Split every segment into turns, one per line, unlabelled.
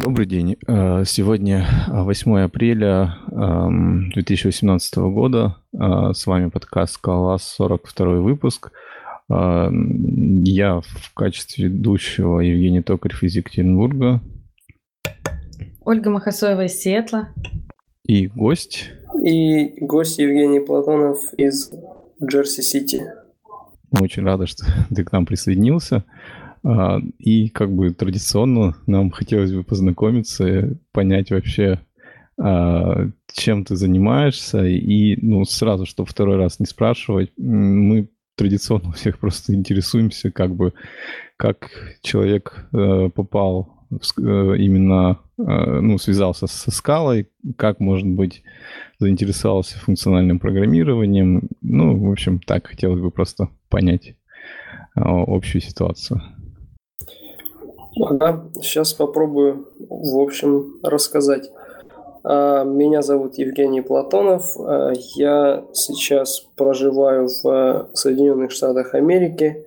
Добрый день. Э, сегодня 8 апреля 2018 эм, года. Э, с вами подкаст «Скалолаз», 42 выпуск. Э, я в качестве ведущего Евгений Токарев из Екатеринбурга.
Ольга Махасоева из Сиэтла.
И гость.
И гость Евгений Платонов из Джерси-Сити.
Мы очень рады, что ты к нам присоединился. И как бы традиционно нам хотелось бы познакомиться, понять вообще, а, чем ты занимаешься. И ну, сразу, чтобы второй раз не спрашивать, мы традиционно всех просто интересуемся, как бы, как человек э, попал э, именно, э, ну, связался со скалой, как, может быть, заинтересовался функциональным программированием. Ну, в общем, так хотелось бы просто понять общую ситуацию.
Ага, сейчас попробую, в общем, рассказать. А, меня зовут Евгений Платонов. А, я сейчас проживаю в Соединенных Штатах Америки.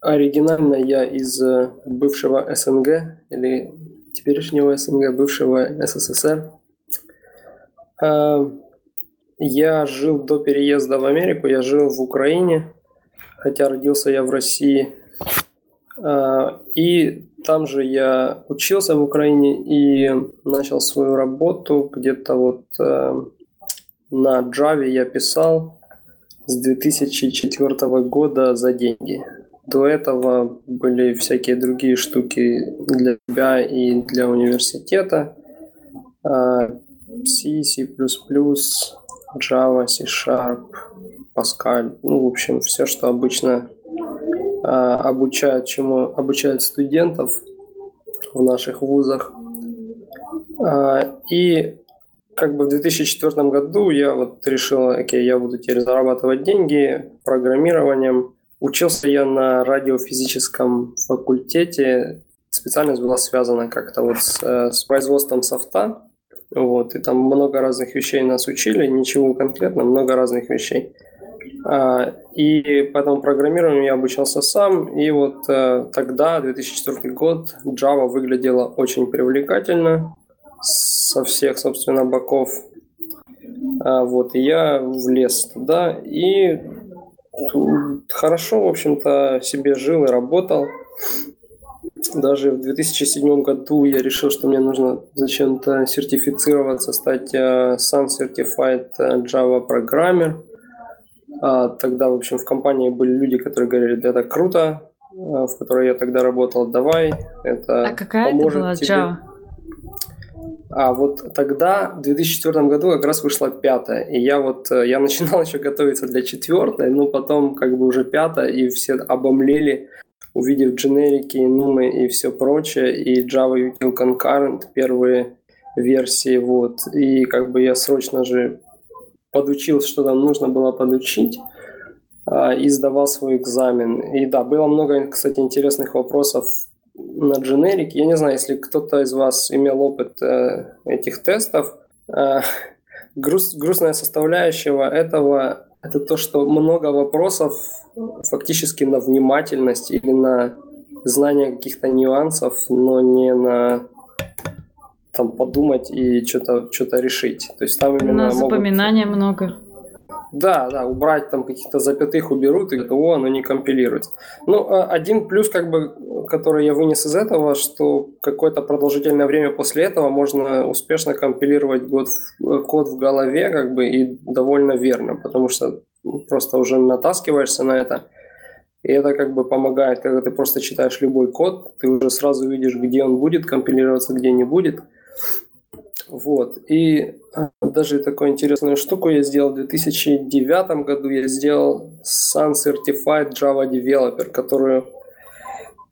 Оригинально я из бывшего СНГ или теперешнего СНГ, бывшего СССР. А, я жил до переезда в Америку, я жил в Украине, хотя родился я в России и там же я учился в Украине и начал свою работу где-то вот э, на Java я писал с 2004 года за деньги. До этого были всякие другие штуки для тебя и для университета. А, C, C++, Java, C Sharp, Pascal. Ну, в общем, все, что обычно обучают, чему обучают студентов в наших вузах. А, и как бы в 2004 году я вот решил, окей, я буду теперь зарабатывать деньги программированием. Учился я на радиофизическом факультете. Специальность была связана как-то вот с, э, с производством софта. Вот, и там много разных вещей нас учили, ничего конкретно, много разных вещей. А, и поэтому программированию я обучался сам. И вот э, тогда, 2004 год, Java выглядела очень привлекательно со всех, собственно, боков. А, вот, и я влез туда. И хорошо, в общем-то, себе жил и работал. Даже в 2007 году я решил, что мне нужно зачем-то сертифицироваться, стать Sun Certified э, Java Programmer – тогда, в общем, в компании были люди, которые говорили, это круто, а, в которой я тогда работал, давай, это
А какая это была тебе. Java?
А вот тогда, в 2004 году, как раз вышла пятая. И я вот, э, я начинал еще готовиться для четвертой, но потом как бы уже пятая, и все обомлели, увидев дженерики, нумы и все прочее, и Java Util Concurrent, первые версии, вот. И как бы я срочно же подучил, что там нужно было подучить, а, и сдавал свой экзамен. И да, было много, кстати, интересных вопросов на дженерик. Я не знаю, если кто-то из вас имел опыт э, этих тестов. Э, груст, грустная составляющего этого – это то, что много вопросов фактически на внимательность или на знание каких-то нюансов, но не на там подумать и что-то что решить. То есть там именно
На запоминания могут... много.
Да, да, убрать там каких-то запятых уберут, и о, оно не компилируется. Ну, а один плюс, как бы, который я вынес из этого, что какое-то продолжительное время после этого можно успешно компилировать код, код в голове, как бы, и довольно верно, потому что просто уже натаскиваешься на это. И это как бы помогает, когда ты просто читаешь любой код, ты уже сразу видишь, где он будет компилироваться, где не будет – вот. И а, даже такую интересную штуку я сделал в 2009 году. Я сделал Sun Certified Java Developer, которую,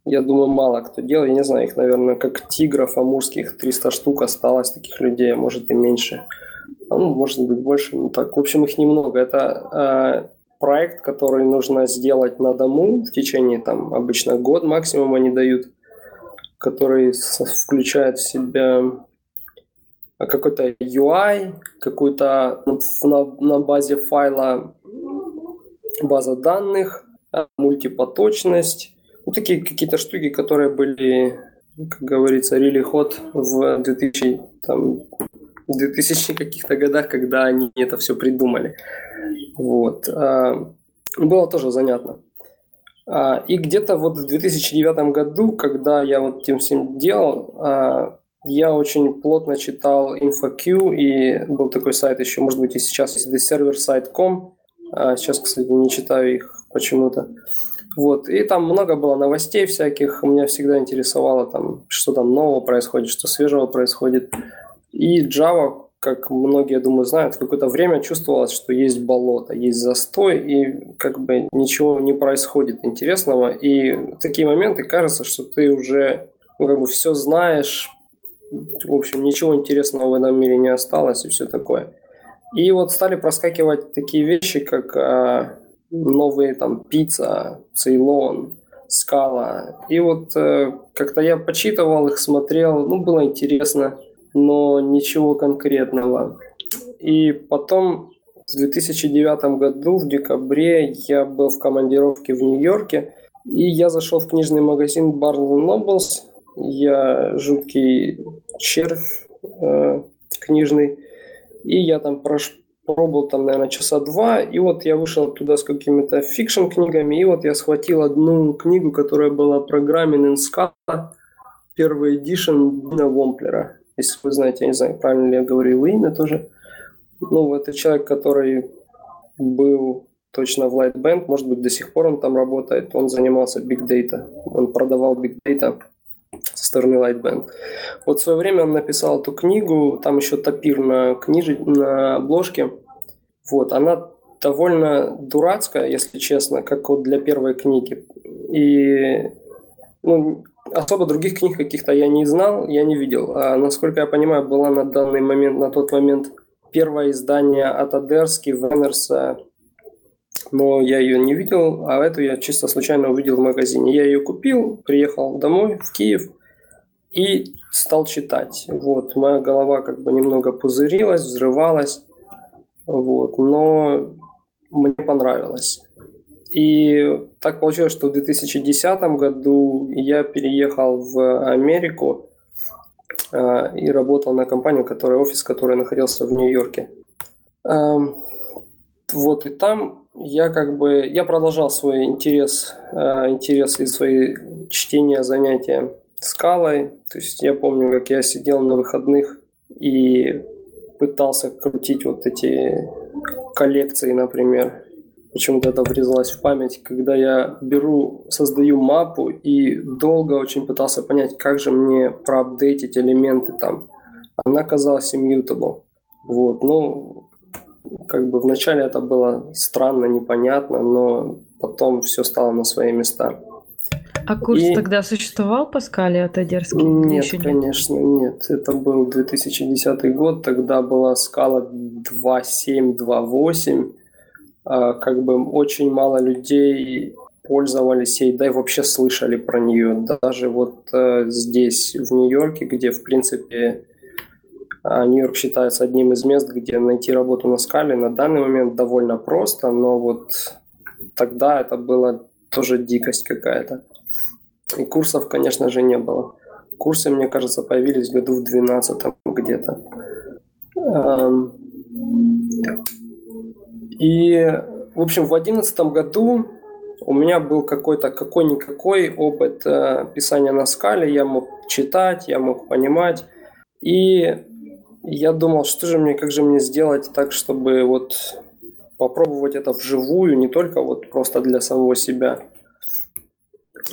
я думаю, мало кто делал. Я не знаю, их, наверное, как тигров амурских 300 штук осталось таких людей, а может и меньше. А, ну, может быть, больше. Ну, так, в общем, их немного. Это э, проект, который нужно сделать на дому в течение, там, обычно год максимум они дают, который включает в себя какой-то UI, какую-то на, на базе файла база данных, мультипоточность, ну, такие какие-то штуки, которые были, как говорится, really hot в 2000, там, 2000 каких-то годах, когда они это все придумали. Вот. А, было тоже занятно. А, и где-то вот в 2009 году, когда я вот тем всем делал, я очень плотно читал InfoQ, и был такой сайт еще, может быть, и сейчас есть, это serversite.com. Сейчас, кстати, не читаю их почему-то. Вот. И там много было новостей всяких. Меня всегда интересовало, там, что там нового происходит, что свежего происходит. И Java как многие, я думаю, знают, какое-то время чувствовалось, что есть болото, есть застой, и как бы ничего не происходит интересного. И в такие моменты кажется, что ты уже ну, как бы все знаешь, в общем, ничего интересного в этом мире не осталось и все такое. И вот стали проскакивать такие вещи, как а, новые там пицца, Цейлон, Скала. И вот э, как-то я почитывал их, смотрел, ну, было интересно но ничего конкретного. И потом в 2009 году, в декабре, я был в командировке в Нью-Йорке, и я зашел в книжный магазин Barnes Nobles. Я жуткий червь э, книжный. И я там прош... пробовал там, наверное, часа два. И вот я вышел туда с какими-то фикшн-книгами. И вот я схватил одну книгу, которая была Programming in Scala, первый эдишн Дина Вомплера. Если вы знаете, я не знаю, правильно ли я говорю его имя тоже. Ну, это человек, который был точно в Lightbank, может быть, до сих пор он там работает. Он занимался Big Data, он продавал Big Data со стороны Lightbank. Вот в свое время он написал эту книгу, там еще топир на, книж... на обложке. Вот, она довольно дурацкая, если честно, как вот для первой книги. И ну, особо других книг каких-то я не знал, я не видел. А, насколько я понимаю, была на данный момент, на тот момент первое издание от Адерски, Венерса, но я ее не видел, а эту я чисто случайно увидел в магазине. Я ее купил, приехал домой, в Киев, и стал читать. Вот, моя голова как бы немного пузырилась, взрывалась, вот, но мне понравилось. И так получилось, что в 2010 году я переехал в Америку э, и работал на компанию, которая офис, который находился в Нью-Йорке. Э, вот и там я как бы я продолжал свой интерес, э, интерес и свои чтения, занятия скалой. То есть я помню, как я сидел на выходных и пытался крутить вот эти коллекции, например, почему-то это врезалось в память, когда я беру, создаю мапу и долго очень пытался понять, как же мне проапдейтить элементы там. Она казалась immutable. Вот, ну, как бы вначале это было странно, непонятно, но потом все стало на свои места.
А курс и... тогда существовал по скале от Одерски?
Нет, конечно, нет. Это был 2010 год, тогда была скала 2.7, 2.8, а, как бы очень мало людей пользовались ей, да и вообще слышали про нее. Даже вот э, здесь, в Нью-Йорке, где, в принципе, Нью-Йорк считается одним из мест, где найти работу на скале на данный момент довольно просто, но вот тогда это было тоже дикость какая-то. И курсов, конечно же, не было. Курсы, мне кажется, появились в году в 12 где-то. И, в общем, в 2011 году у меня был какой-то какой-никакой опыт э, писания на скале. Я мог читать, я мог понимать. И я думал, что же мне, как же мне сделать так, чтобы вот попробовать это вживую, не только вот просто для самого себя.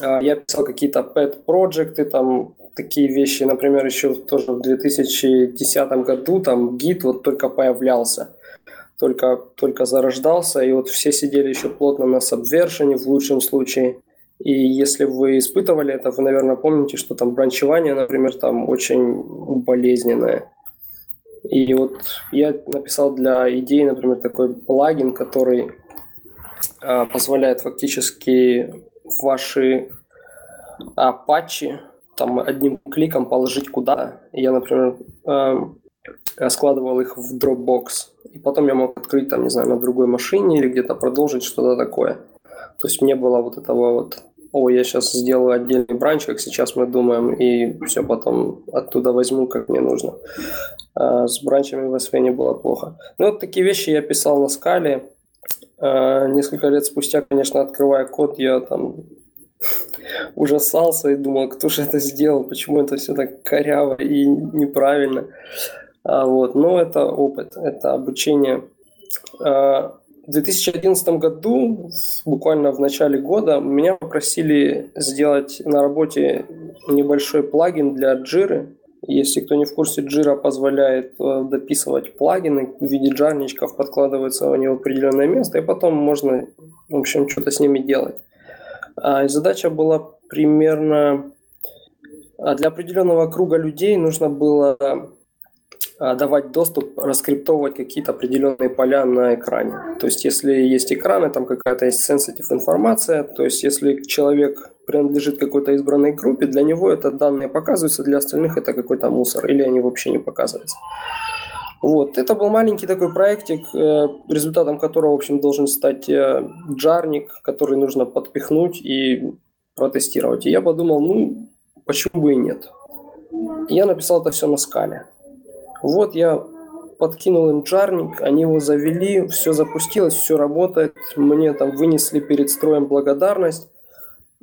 А я писал какие-то pet проекты, там такие вещи, например, еще тоже в 2010 году там гид вот только появлялся только, только зарождался, и вот все сидели еще плотно на Subversion в лучшем случае. И если вы испытывали это, вы, наверное, помните, что там бранчевание, например, там очень болезненное. И вот я написал для идеи, например, такой плагин, который а, позволяет фактически ваши а, патчи там одним кликом положить куда. Я, например, а, складывал их в Dropbox и потом я мог открыть там, не знаю, на другой машине или где-то продолжить что-то такое. То есть мне было вот этого вот о, я сейчас сделаю отдельный бранч, как сейчас мы думаем, и все потом оттуда возьму, как мне нужно. А с бранчами в SV было плохо. Ну, вот такие вещи я писал на скале. А, несколько лет спустя, конечно, открывая код, я там ужасался и думал, кто же это сделал, почему это все так коряво и неправильно. А, вот. Но это опыт, это обучение. В 2011 году, буквально в начале года, меня попросили сделать на работе небольшой плагин для Jira. Если кто не в курсе, Jira позволяет э, дописывать плагины в виде джарничков, подкладывается в него определенное место, и потом можно, в общем, что-то с ними делать. А, и задача была примерно... А, для определенного круга людей нужно было давать доступ, раскриптовывать какие-то определенные поля на экране. То есть, если есть экраны, там какая-то есть sensitive информация, то есть, если человек принадлежит какой-то избранной группе, для него это данные показываются, для остальных это какой-то мусор, или они вообще не показываются. Вот. Это был маленький такой проектик, э, результатом которого, в общем, должен стать э, джарник, который нужно подпихнуть и протестировать. И я подумал, ну, почему бы и нет. я написал это все на скале. Вот я подкинул им джарник, они его завели, все запустилось, все работает. Мне там вынесли перед строем благодарность.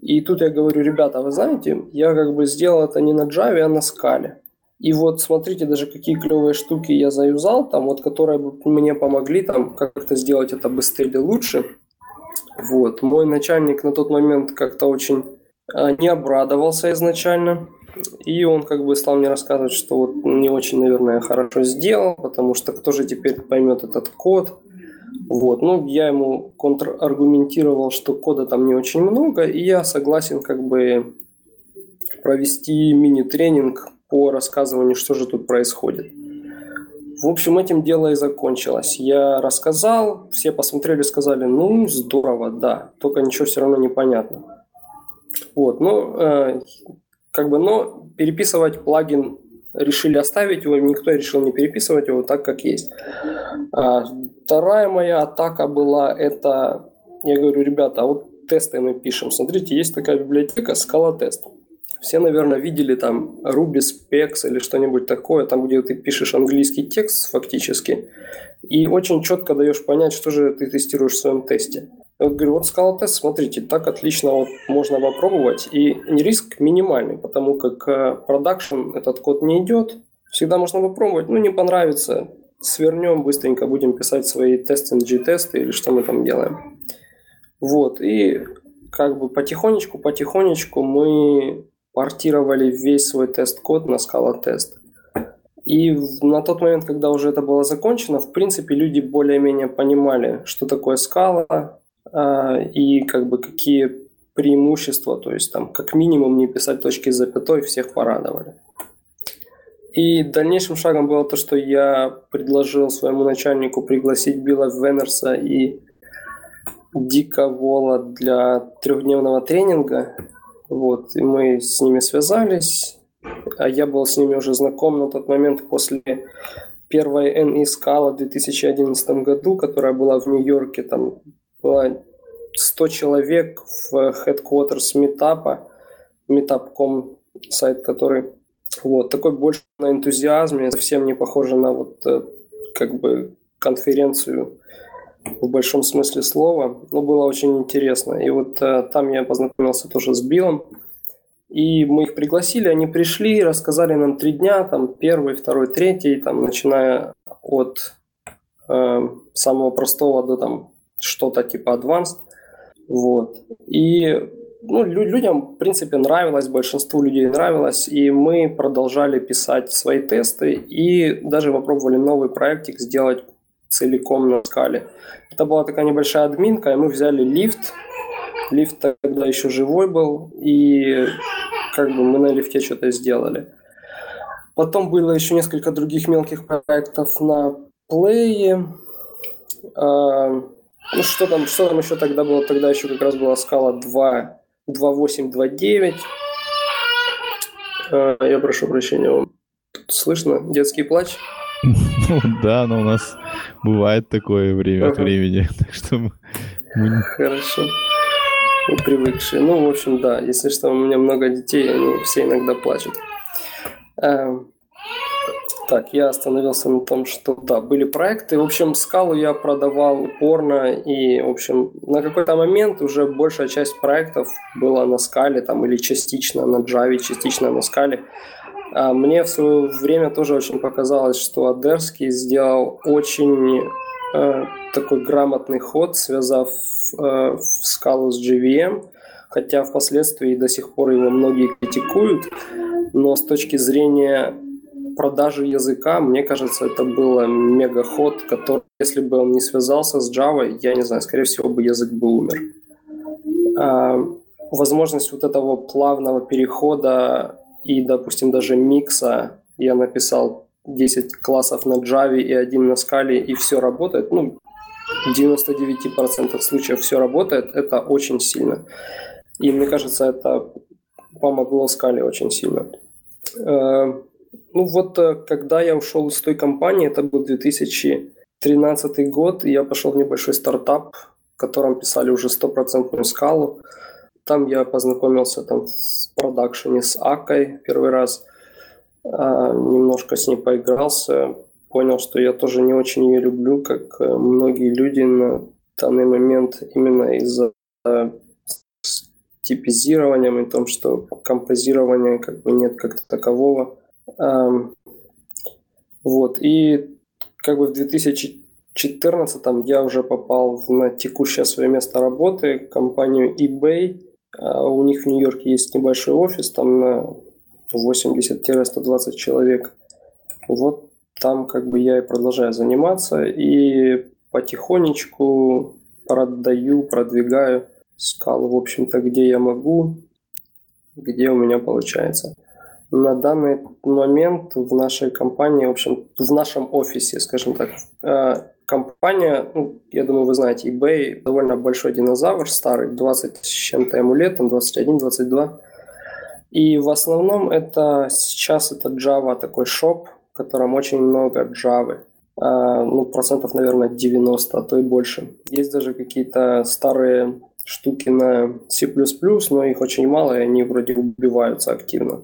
И тут я говорю, ребята, вы знаете, я как бы сделал это не на Java, а на скале. И вот смотрите, даже какие клевые штуки я заюзал, там вот, которые мне помогли там как-то сделать это быстрее и лучше. Вот. Мой начальник на тот момент как-то очень а, не обрадовался изначально. И он как бы стал мне рассказывать, что вот не очень, наверное, хорошо сделал, потому что кто же теперь поймет этот код. Вот. Ну, я ему контраргументировал, что кода там не очень много, и я согласен как бы провести мини-тренинг по рассказыванию, что же тут происходит. В общем, этим дело и закончилось. Я рассказал, все посмотрели, сказали, ну, здорово, да, только ничего все равно не понятно. Вот, ну, э, как бы, но переписывать плагин решили оставить его, никто решил не переписывать его так, как есть. А, вторая моя атака была это, я говорю, ребята, а вот тесты мы пишем. Смотрите, есть такая библиотека Scala Test. Все, наверное, видели там Ruby Specs или что-нибудь такое, там, где ты пишешь английский текст фактически, и очень четко даешь понять, что же ты тестируешь в своем тесте. Я вот говорю, вот Test, смотрите, так отлично вот можно попробовать, и риск минимальный, потому как э, продакшн этот код не идет, всегда можно попробовать, ну не понравится, свернем быстренько, будем писать свои тесты-тесты или что мы там делаем. Вот, и как бы потихонечку, потихонечку мы портировали весь свой тест-код на Scala Test. И на тот момент, когда уже это было закончено, в принципе, люди более-менее понимали, что такое скала, и как бы какие преимущества, то есть там как минимум не писать точки с запятой, всех порадовали. И дальнейшим шагом было то, что я предложил своему начальнику пригласить Билла Венерса и Дика Вола для трехдневного тренинга. Вот, и мы с ними связались, а я был с ними уже знаком на тот момент после первой NE Scala в 2011 году, которая была в Нью-Йорке, там было 100 человек в headquarters метапа, meetup.com сайт, который вот такой больше на энтузиазме, совсем не похоже на вот э, как бы конференцию в большом смысле слова, но было очень интересно. И вот э, там я познакомился тоже с Биллом, и мы их пригласили, они пришли, рассказали нам три дня, там первый, второй, третий, там начиная от э, самого простого до там что-то типа advanced. Вот. И ну, людям, в принципе, нравилось, большинству людей нравилось, и мы продолжали писать свои тесты и даже попробовали новый проектик сделать целиком на скале. Это была такая небольшая админка, и мы взяли лифт. Лифт тогда еще живой был, и как бы мы на лифте что-то сделали. Потом было еще несколько других мелких проектов на плее. Ну, что там, что там еще тогда было? Тогда еще как раз была скала 2, 2.8, 2.9. А, я прошу прощения, вам слышно детский плач?
Ну да, но у нас бывает такое время от времени, так что
Хорошо. привыкшие. Ну, в общем, да, если что, у меня много детей, они все иногда плачут. Так, я остановился на том, что да, были проекты. В общем, скалу я продавал упорно, и, в общем, на какой-то момент уже большая часть проектов была на скале, там, или частично на Java, частично на скале. А мне в свое время тоже очень показалось, что Адерский сделал очень э, такой грамотный ход, связав э, скалу с JVM, хотя впоследствии до сих пор его многие критикуют, но с точки зрения продажи языка, мне кажется, это было мега-ход, который, если бы он не связался с Java, я не знаю, скорее всего бы язык бы умер. А, возможность вот этого плавного перехода и, допустим, даже микса, я написал 10 классов на Java и один на скале, и все работает, ну, в 99% случаев все работает, это очень сильно. И мне кажется, это помогло скале очень сильно. Ну вот, э, когда я ушел из той компании, это был 2013 год, я пошел в небольшой стартап, в котором писали уже стопроцентную скалу. Там я познакомился там в продакшене с Акой первый раз, а, немножко с ней поигрался, понял, что я тоже не очень ее люблю, как э, многие люди на данный момент именно из-за типизированием и том, что композирования как бы нет как такового. Вот, и как бы в 2014 я уже попал на текущее свое место работы, компанию eBay. А у них в Нью-Йорке есть небольшой офис, там на 80-120 человек. Вот там как бы я и продолжаю заниматься и потихонечку продаю, продвигаю скалу, в общем-то, где я могу, где у меня получается. На данный момент в нашей компании, в общем, в нашем офисе, скажем так, э, компания, ну, я думаю, вы знаете, eBay довольно большой динозавр, старый, 20 с чем-то ему лет, там 21, 22. И в основном это сейчас это Java такой шоп, в котором очень много Java. Э, ну, процентов, наверное, 90, а то и больше. Есть даже какие-то старые штуки на C++, но их очень мало, и они вроде убиваются активно.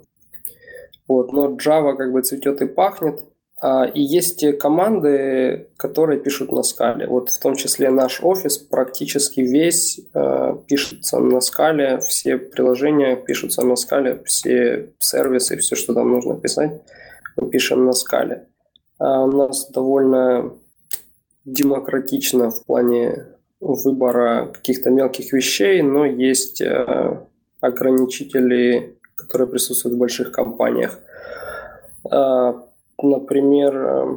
Вот, но Java как бы цветет и пахнет. А, и есть команды, которые пишут на скале. Вот в том числе наш офис практически весь э, пишется на скале, все приложения пишутся на скале, все сервисы, все, что там нужно писать, мы пишем на скале. А у нас довольно демократично в плане выбора каких-то мелких вещей, но есть э, ограничители которые присутствуют в больших компаниях. А, например, э,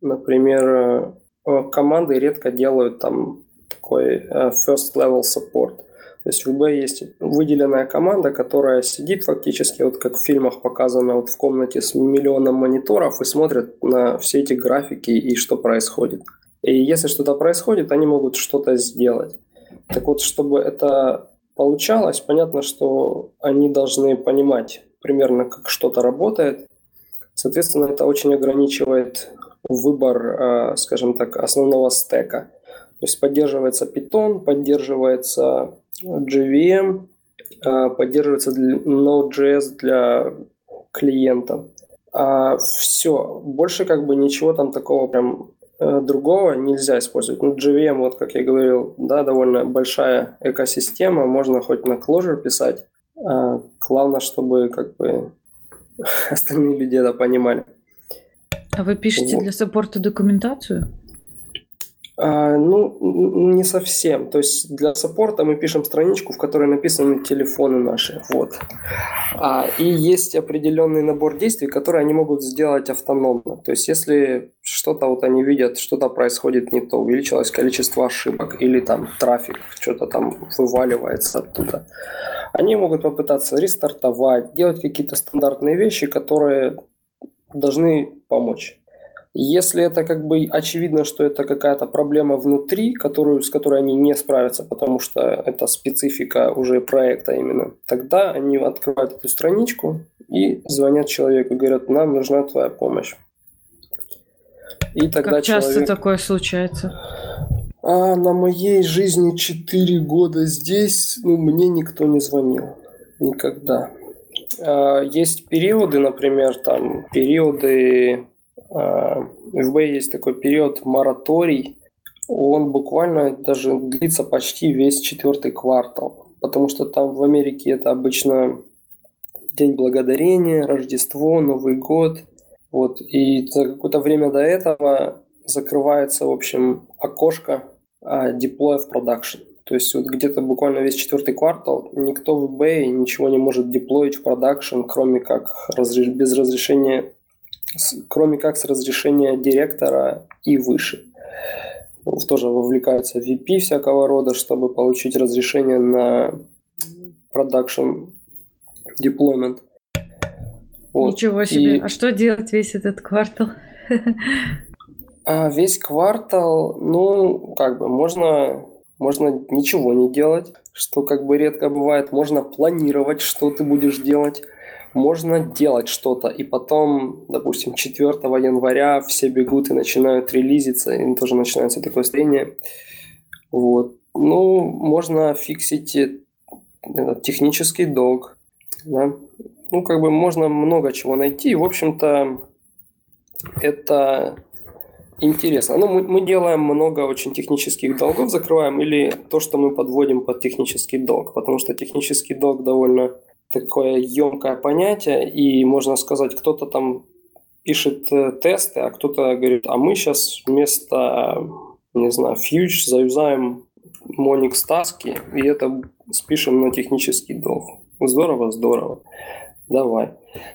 например, э, команды редко делают там такой э, first level support. То есть в eBay есть выделенная команда, которая сидит фактически, вот как в фильмах показано, вот в комнате с миллионом мониторов и смотрит на все эти графики и что происходит. И если что-то происходит, они могут что-то сделать. Так вот, чтобы это получалось. Понятно, что они должны понимать примерно, как что-то работает. Соответственно, это очень ограничивает выбор, а, скажем так, основного стека. То есть поддерживается Python, поддерживается JVM, а, поддерживается Node.js для клиента. А все, больше как бы ничего там такого прям Э, другого нельзя использовать. Ну, JVM, вот как я говорил, да, довольно большая экосистема, можно хоть на Clojure писать, а главное, чтобы как бы остальные люди это понимали.
А вы пишете вот. для саппорта документацию?
А, ну, не совсем. То есть для саппорта мы пишем страничку, в которой написаны телефоны наши. Вот. А, и есть определенный набор действий, которые они могут сделать автономно. То есть если что-то вот они видят, что-то происходит не то, увеличилось количество ошибок или там трафик, что-то там вываливается оттуда, они могут попытаться рестартовать, делать какие-то стандартные вещи, которые должны помочь. Если это как бы очевидно, что это какая-то проблема внутри, которую, с которой они не справятся, потому что это специфика уже проекта именно, тогда они открывают эту страничку и звонят человеку и говорят, нам нужна твоя помощь.
И тогда как часто человек... такое случается?
А на моей жизни 4 года здесь, ну, мне никто не звонил. Никогда. А, есть периоды, например, там, периоды... В FB есть такой период мораторий. Он буквально даже длится почти весь четвертый квартал. Потому что там в Америке это обычно День Благодарения, Рождество, Новый год. Вот. И за какое-то время до этого закрывается, в общем, окошко deploy в продакшн. То есть вот где-то буквально весь четвертый квартал никто в eBay ничего не может деплоить в продакшн, кроме как разреш... без разрешения, кроме как с разрешения директора и выше. Тоже вовлекаются VP всякого рода, чтобы получить разрешение на продакшн deployment.
Вот. Ничего себе. И... А что делать весь этот квартал?
А весь квартал, ну, как бы можно, можно ничего не делать, что как бы редко бывает. Можно планировать, что ты будешь делать. Можно делать что-то, и потом, допустим, 4 января все бегут и начинают релизиться, и тоже начинается такое состояние. Вот. Ну, можно фиксить этот технический долг, да? Ну, как бы можно много чего найти. В общем-то, это интересно. Ну, мы, мы делаем много очень технических долгов, закрываем, или то, что мы подводим под технический долг, потому что технический долг довольно такое емкое понятие, и можно сказать, кто-то там пишет э, тесты, а кто-то говорит, а мы сейчас вместо, не знаю, фьюч заюзаем Monix таски, и это спишем на технический долг. Здорово, здорово. Давай.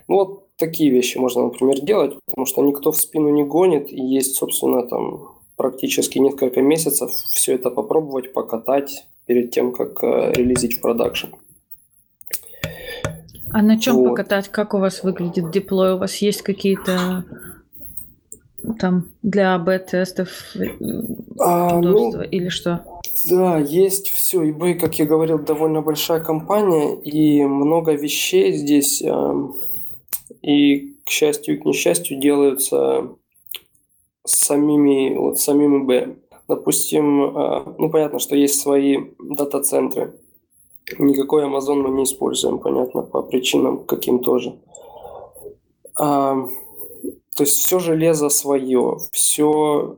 Ну вот такие вещи можно, например, делать, потому что никто в спину не гонит, и есть, собственно, там практически несколько месяцев все это попробовать, покатать перед тем, как э, релизить в продакшн.
А на чем вот. покатать? Как у вас выглядит диплой? У вас есть какие-то там для АБ-тестов э, а, удобства ну, или что?
Да, есть все. eBay, как я говорил, довольно большая компания, и много вещей здесь, эм, и, к счастью и к несчастью, делаются самими, вот, самим eBay. Допустим, э, ну, понятно, что есть свои дата-центры. Никакой Amazon мы не используем, понятно, по причинам каким тоже. А, то есть все железо свое, все,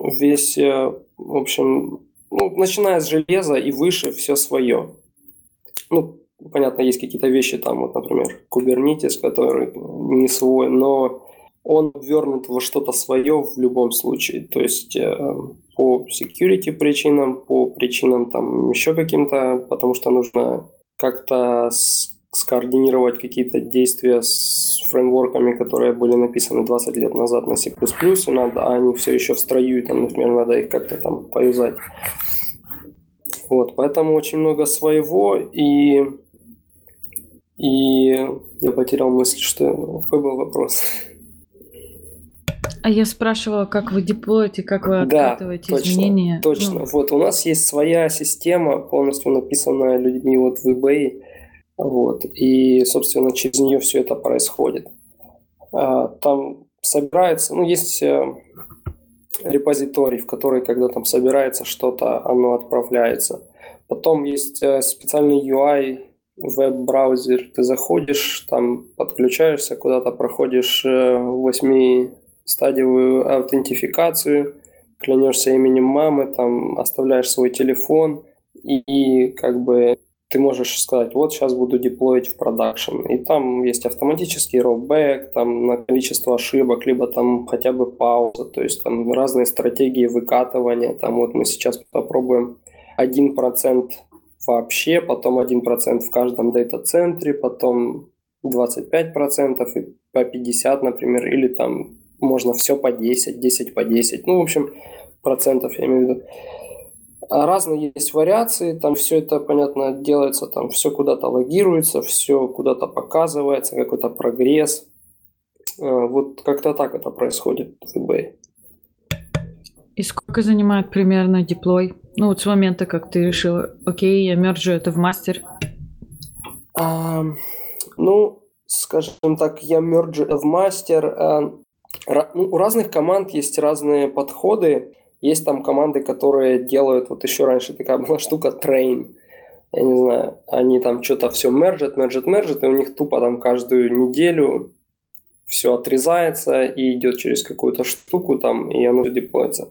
весь, э, в общем, ну, начиная с железа и выше все свое. Ну, понятно, есть какие-то вещи там, вот, например, Kubernetes, который не свой, но он вернут во что-то свое в любом случае. То есть э, по security причинам, по причинам там еще каким-то, потому что нужно как-то скоординировать какие-то действия с фреймворками, которые были написаны 20 лет назад на C++, и надо, а они все еще в строю, и там, например, надо их как-то там повязать. Вот, поэтому очень много своего, и, и я потерял мысль, что какой был вопрос.
А я спрашивала, как вы деплоите, как вы откатываете да, точно, изменения.
Точно. Ну. Вот у нас есть своя система, полностью написанная людьми вот в eBay. Вот. И, собственно, через нее все это происходит. А, там собирается, ну, есть э, репозиторий, в который, когда там собирается что-то, оно отправляется. Потом есть э, специальный UI, веб-браузер. Ты заходишь, там подключаешься куда-то, проходишь э, 8 стадию аутентификацию, клянешься именем мамы, там оставляешь свой телефон и, и как бы ты можешь сказать, вот сейчас буду деплоить в продакшн. И там есть автоматический rollback, там на количество ошибок, либо там хотя бы пауза, то есть там разные стратегии выкатывания. Там вот мы сейчас попробуем 1% вообще, потом 1% в каждом дейта центре потом 25% и по 50, например, или там можно все по 10, 10 по 10. Ну, в общем, процентов я имею в виду. А разные есть вариации, там все это, понятно, делается, там все куда-то логируется, все куда-то показывается, какой-то прогресс. А, вот как-то так это происходит в eBay.
И сколько занимает примерно диплой? Ну, вот с момента, как ты решил, окей, я мерджу это в мастер.
А, ну, скажем так, я мерджу в мастер. А, ну, у разных команд есть разные подходы. Есть там команды, которые делают, вот еще раньше такая была штука train. Я не знаю, они там что-то все мержат, мержат, мержат, и у них тупо там каждую неделю все отрезается и идет через какую-то штуку там, и оно деплоится.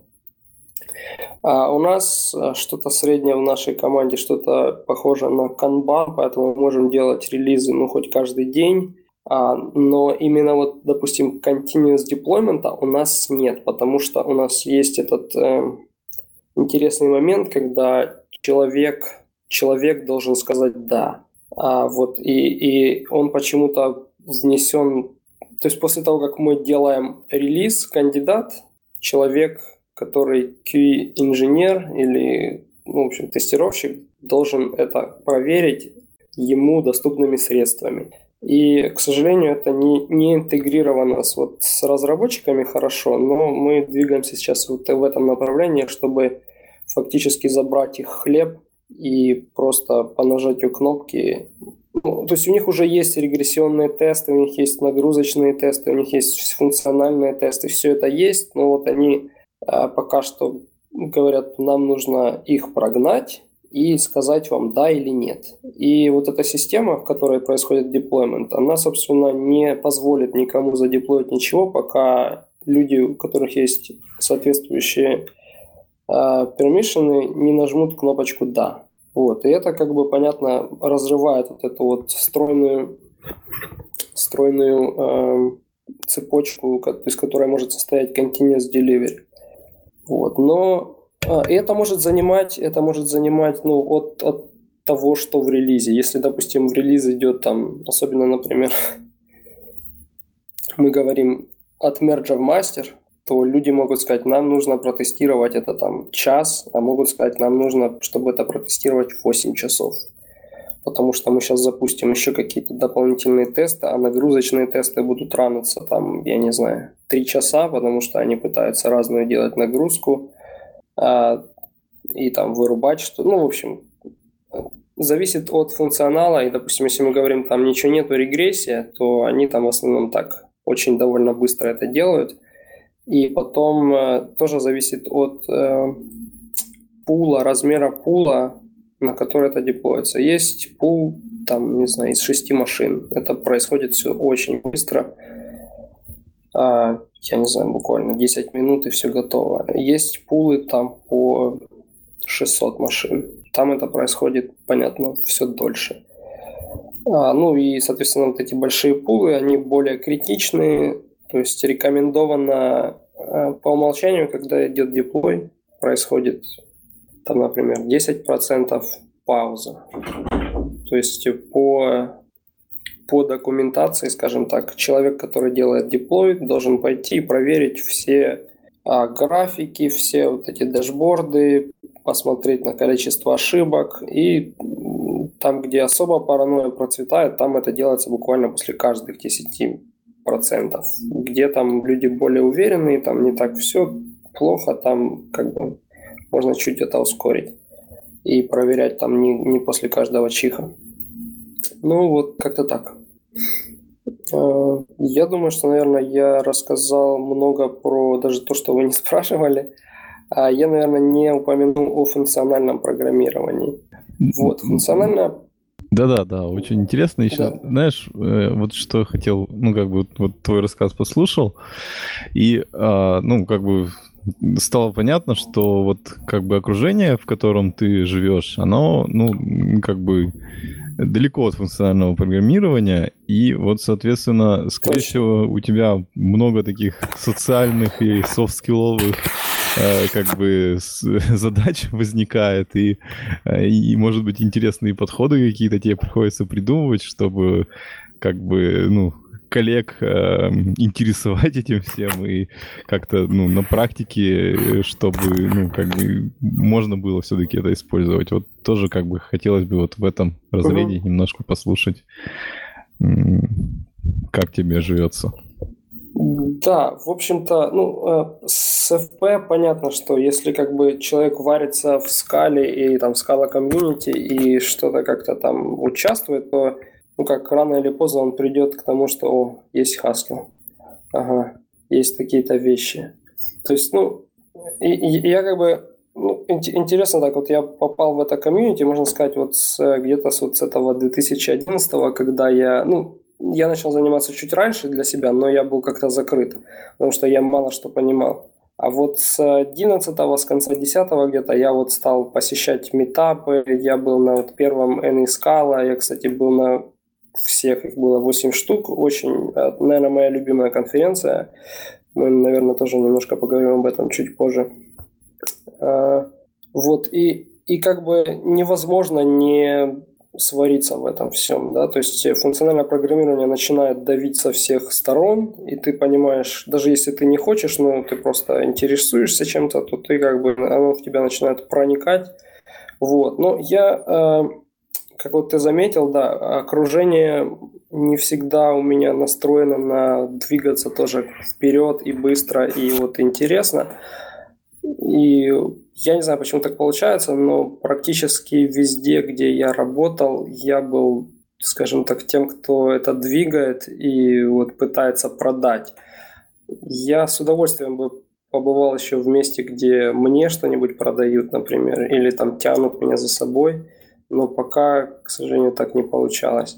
А у нас а, что-то среднее в нашей команде, что-то похоже на канбан, поэтому мы можем делать релизы ну, хоть каждый день. А, но именно вот, допустим, continuous deployment у нас нет, потому что у нас есть этот э, интересный момент, когда человек, человек должен сказать «да». А вот и, и он почему-то внесен... То есть после того, как мы делаем релиз, кандидат, человек который QE-инженер или, ну, в общем, тестировщик должен это проверить ему доступными средствами. И, к сожалению, это не, не интегрировано с, вот, с разработчиками хорошо, но мы двигаемся сейчас вот в этом направлении, чтобы фактически забрать их хлеб и просто по нажатию кнопки. Ну, то есть у них уже есть регрессионные тесты, у них есть нагрузочные тесты, у них есть функциональные тесты, все это есть, но вот они а пока что говорят, нам нужно их прогнать и сказать вам да или нет. И вот эта система, в которой происходит деплоймент, она, собственно, не позволит никому задеплоить ничего, пока люди, у которых есть соответствующие э, пермишины, не нажмут кнопочку «да». Вот. И это, как бы, понятно, разрывает вот эту вот стройную, стройную э, цепочку, из которой может состоять continuous delivery. Вот. Но а, это может занимать, это может занимать ну, от, от того, что в релизе. Если, допустим, в релиз идет там, особенно, например, мы говорим от мерджа в мастер, то люди могут сказать, нам нужно протестировать это там час, а могут сказать, нам нужно, чтобы это протестировать 8 часов потому что мы сейчас запустим еще какие-то дополнительные тесты, а нагрузочные тесты будут раниться там, я не знаю, три часа, потому что они пытаются разную делать нагрузку а, и там вырубать что Ну, в общем, зависит от функционала, и, допустим, если мы говорим, там ничего нету, регрессия, то они там в основном так очень довольно быстро это делают. И потом э, тоже зависит от э, пула, размера пула, на который это деплоится. Есть пул, там, не знаю, из шести машин. Это происходит все очень быстро. А, я не знаю, буквально 10 минут и все готово. Есть пулы там по 600 машин. Там это происходит, понятно, все дольше. А, ну и, соответственно, вот эти большие пулы, они более критичные. То есть рекомендовано а, по умолчанию, когда идет деплой, происходит там, например, 10% пауза. То есть по, по документации, скажем так, человек, который делает деплой, должен пойти и проверить все а, графики, все вот эти дашборды, посмотреть на количество ошибок и там, где особо паранойя процветает, там это делается буквально после каждых 10 процентов. Где там люди более уверенные, там не так все плохо, там как бы можно чуть это ускорить и проверять там не, не после каждого чиха. Ну, вот как-то так. А, я думаю, что, наверное, я рассказал много про даже то, что вы не спрашивали. А я, наверное, не упомянул о функциональном программировании. Вот, функциональное
да-да, да, очень интересно еще. Да. Знаешь, э, вот что хотел, ну, как бы, вот твой рассказ послушал, и, а, ну, как бы стало понятно, что вот как бы окружение, в котором ты живешь, оно, ну, как бы далеко от функционального программирования, и вот, соответственно, скорее всего, у тебя много таких социальных и софт-скилловых э, как бы задач возникает, и, э, и, может быть, интересные подходы какие-то тебе приходится придумывать, чтобы как бы, ну, коллег э, интересовать этим всем и как-то ну, на практике, э, чтобы ну, как бы можно было все-таки это использовать. Вот тоже как бы хотелось бы вот в этом разрезе угу. немножко послушать, как тебе живется.
Да, в общем-то, ну, э, с FP понятно, что если как бы человек варится в скале и там скала комьюнити и что-то как-то там участвует, то ну как рано или поздно он придет к тому, что о, есть Haskell. Ага, есть какие-то вещи. То есть, ну, и, и, я как бы ну, интересно так, вот я попал в это комьюнити, можно сказать, вот с, где-то с вот с этого 2011, когда я, ну, я начал заниматься чуть раньше для себя, но я был как-то закрыт, потому что я мало что понимал. А вот с 11 с конца 10 где-то я вот стал посещать метапы, я был на вот первом N Scala, я, кстати, был на всех, их было 8 штук, очень, э, наверное, моя любимая конференция. Мы, наверное, тоже немножко поговорим об этом чуть позже. А, вот, и, и как бы невозможно не свариться в этом всем, да, то есть функциональное программирование начинает давить со всех сторон, и ты понимаешь, даже если ты не хочешь, но ты просто интересуешься чем-то, то ты как бы, оно в тебя начинает проникать, вот, но я, а, как вот ты заметил, да, окружение не всегда у меня настроено на двигаться тоже вперед и быстро, и вот интересно, и я не знаю, почему так получается, но практически везде, где я работал, я был, скажем так, тем, кто это двигает и вот пытается продать. Я с удовольствием бы побывал еще в месте, где мне что-нибудь продают, например, или там тянут меня за собой, но пока, к сожалению, так не получалось.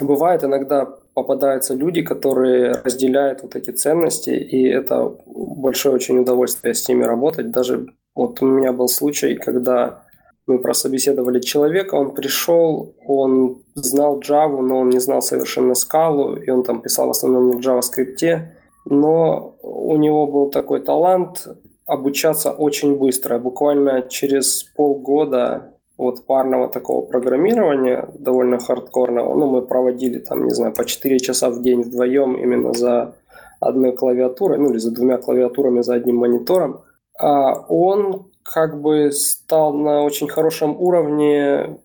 Бывает иногда попадаются люди, которые разделяют вот эти ценности, и это большое очень удовольствие с ними работать. Даже вот у меня был случай, когда мы прособеседовали человека, он пришел, он знал Java, но он не знал совершенно скалу, и он там писал в основном на JavaScript, но у него был такой талант обучаться очень быстро. Буквально через полгода вот парного такого программирования, довольно хардкорного, ну, мы проводили там, не знаю, по 4 часа в день вдвоем именно за одной клавиатурой, ну, или за двумя клавиатурами за одним монитором, а он как бы стал на очень хорошем уровне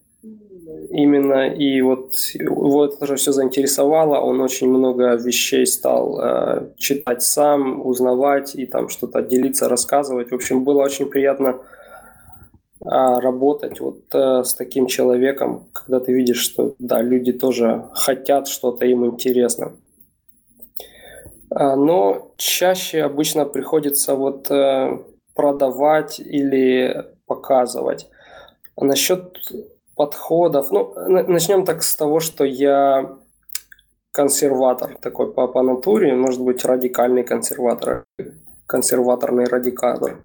именно, и вот его это тоже все заинтересовало, он очень много вещей стал э, читать сам, узнавать и там что-то делиться, рассказывать. В общем, было очень приятно работать вот э, с таким человеком, когда ты видишь, что да, люди тоже хотят что-то, им интересно. А, но чаще обычно приходится вот э, продавать или показывать. А насчет подходов, ну, начнем так с того, что я консерватор такой по, по натуре, может быть, радикальный консерватор, консерваторный радикатор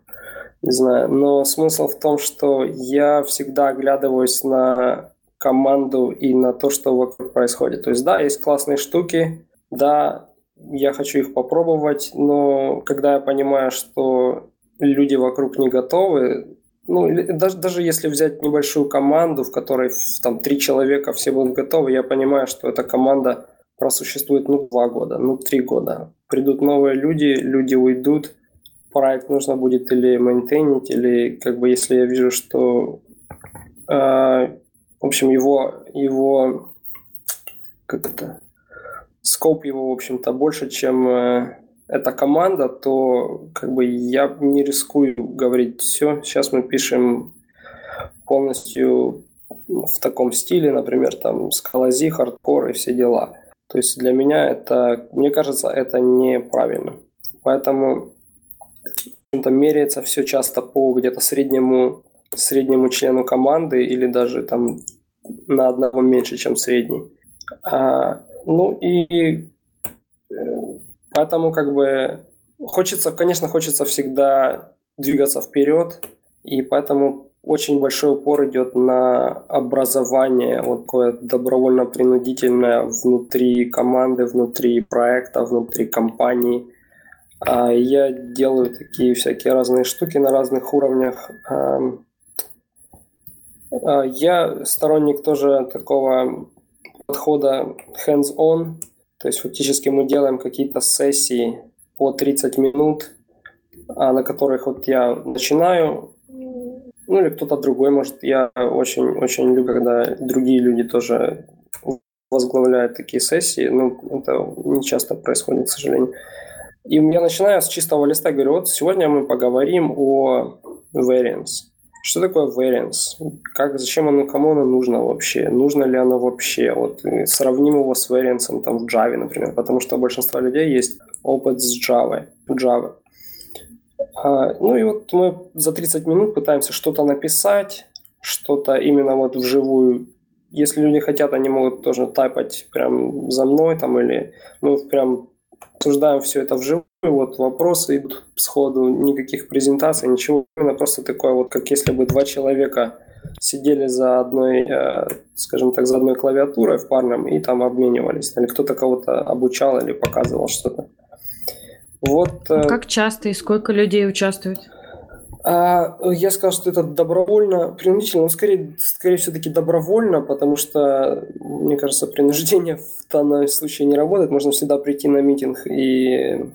не знаю. Но смысл в том, что я всегда оглядываюсь на команду и на то, что вокруг происходит. То есть, да, есть классные штуки, да, я хочу их попробовать, но когда я понимаю, что люди вокруг не готовы, ну, даже, даже если взять небольшую команду, в которой там три человека все будут готовы, я понимаю, что эта команда просуществует, ну, два года, ну, три года. Придут новые люди, люди уйдут, проект нужно будет или мейнтейнить, или как бы если я вижу, что э, в общем его его как это скоп его в общем-то больше, чем э, эта команда, то как бы я не рискую говорить все. Сейчас мы пишем полностью в таком стиле, например, там скалази, хардкор и все дела. То есть для меня это, мне кажется, это неправильно. Поэтому там меряется все часто по где-то среднему, среднему члену команды или даже там на одного меньше, чем средний. А, ну и э, поэтому как бы хочется, конечно, хочется всегда двигаться вперед, и поэтому очень большой упор идет на образование, вот такое добровольно-принудительное внутри команды, внутри проекта, внутри компании. А я делаю такие всякие разные штуки на разных уровнях. А, я сторонник тоже такого подхода hands-on, то есть фактически мы делаем какие-то сессии по 30 минут, а на которых вот я начинаю, ну или кто-то другой, может, я очень-очень люблю, когда другие люди тоже возглавляют такие сессии, но это не часто происходит, к сожалению. И я начинаю с чистого листа, говорю, вот сегодня мы поговорим о variance. Что такое variance? Как, зачем оно, кому оно нужно вообще? Нужно ли оно вообще? Вот сравним его с variance там, в Java, например, потому что у большинства людей есть опыт с Java. Java. А, ну и вот мы за 30 минут пытаемся что-то написать, что-то именно вот вживую. Если люди хотят, они могут тоже тайпать прям за мной там или мы прям обсуждаем все это вживую, вот вопросы идут сходу, никаких презентаций, ничего, просто такое вот, как если бы два человека сидели за одной, э, скажем так, за одной клавиатурой в парном и там обменивались. Или кто-то кого-то обучал или показывал что-то.
Вот, а как часто и сколько людей участвует?
А, я сказал, что это добровольно, принудительно, но скорее, скорее все-таки добровольно, потому что, мне кажется, принуждение в данном случае не работает. Можно всегда прийти на митинг и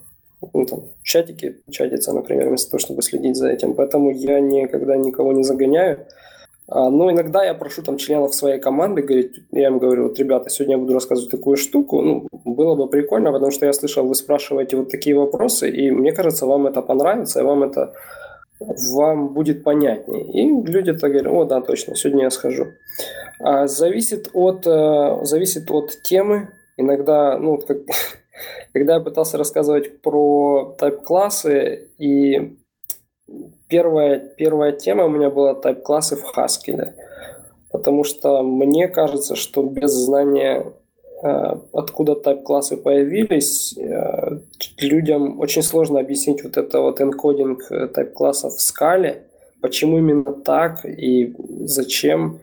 ну, там, чатики чатиться, например, вместо того, чтобы следить за этим. Поэтому я никогда никого не загоняю. А, но иногда я прошу там членов своей команды, говорить, я им говорю, вот, ребята, сегодня я буду рассказывать такую штуку, ну, было бы прикольно, потому что я слышал, вы спрашиваете вот такие вопросы, и мне кажется, вам это понравится, и вам это вам будет понятнее. И люди-то говорят, о, да, точно, сегодня я схожу. А, зависит, от, э, зависит от темы. Иногда, ну, как, когда я пытался рассказывать про тайп-классы и первая, первая тема у меня была тайп-классы в Haskell. Потому что мне кажется, что без знания, откуда тайп-классы появились, э, людям очень сложно объяснить вот это вот энкодинг э, тайп-классов в скале, почему именно так и зачем.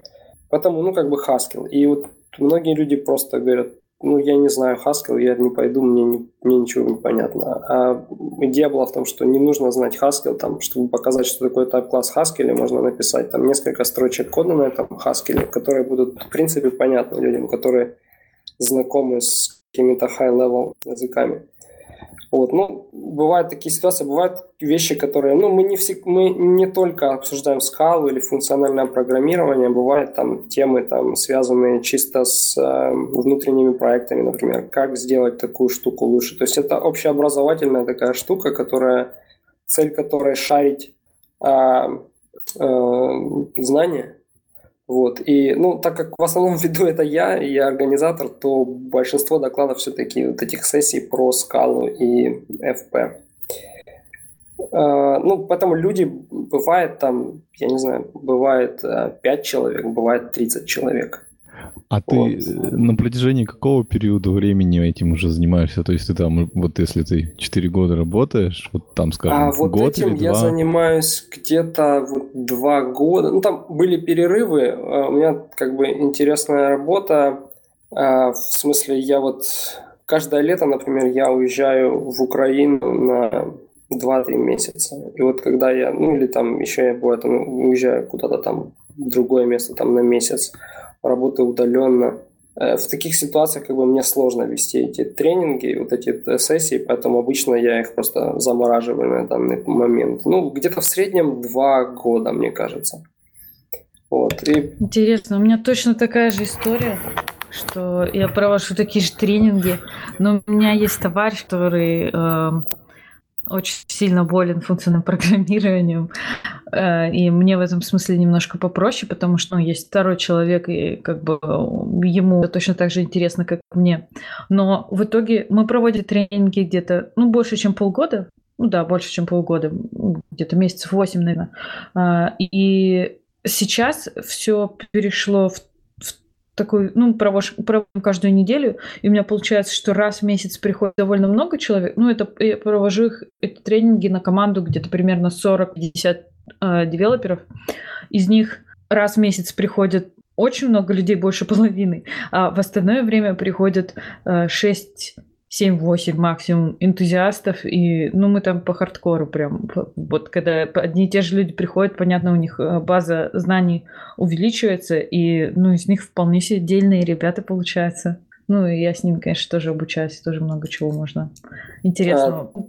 Потому, ну, как бы Haskell. И вот многие люди просто говорят, ну, я не знаю Haskell, я не пойду, мне, не, мне ничего не понятно. А идея была в том, что не нужно знать Haskell, там, чтобы показать, что такое type-класс Haskell, можно написать там несколько строчек кода на этом Haskell, которые будут, в принципе, понятны людям, которые знакомы с какими-то high-level языками. Вот, ну, бывают такие ситуации, бывают вещи, которые, ну, мы не, все, мы не только обсуждаем скалу или функциональное программирование, бывают там темы, там, связанные чисто с э, внутренними проектами, например, как сделать такую штуку лучше. То есть это общеобразовательная такая штука, которая, цель которой шарить э, э, знания, вот. И, ну, так как в основном веду это я, и я организатор, то большинство докладов все-таки вот этих сессий про скалу и FP. А, ну, поэтому люди, бывает там, я не знаю, бывает 5 э, человек, бывает 30 человек.
А ты вот. Э, на протяжении какого периода времени этим уже занимаешься? То есть ты там, вот если ты 4 года работаешь, вот там, скажем,
а вот
год
этим
или
я занимаюсь где-то вот 2 года. Ну, там были перерывы. А, у меня как бы интересная работа. А, в смысле, я вот каждое лето, например, я уезжаю в Украину на 2-3 месяца. И вот когда я, ну или там еще я бывает, ну, уезжаю куда-то там в другое место там на месяц, работаю удаленно. Э, в таких ситуациях как бы мне сложно вести эти тренинги, вот эти э, сессии, поэтому обычно я их просто замораживаю на данный момент. Ну, где-то в среднем два года, мне кажется.
Вот. И... Интересно, у меня точно такая же история, что я провожу такие же тренинги, но у меня есть товарищ, который э, очень сильно болен функциональным программированием, э, и мне в этом смысле немножко попроще, потому что ну, есть второй человек, и как бы ему точно так же интересно, как мне. Но в итоге мы проводим тренинги где-то, ну, больше, чем полгода, ну да, больше, чем полгода, где-то месяцев восемь, наверное. А, и сейчас все перешло в такой, ну, провожу, каждую неделю, и у меня получается, что раз в месяц приходит довольно много человек. Ну, это я провожу их, эти тренинги на команду где-то примерно 40-50 э, девелоперов. Из них раз в месяц приходит очень много людей, больше половины, а в остальное время приходят э, 6 7-8 максимум энтузиастов, и, ну, мы там по хардкору прям, вот когда одни и те же люди приходят, понятно, у них э, база знаний увеличивается, и, ну, из них вполне себе отдельные ребята получаются. Ну, и я с ним, конечно, тоже обучаюсь, тоже много чего можно интересного а,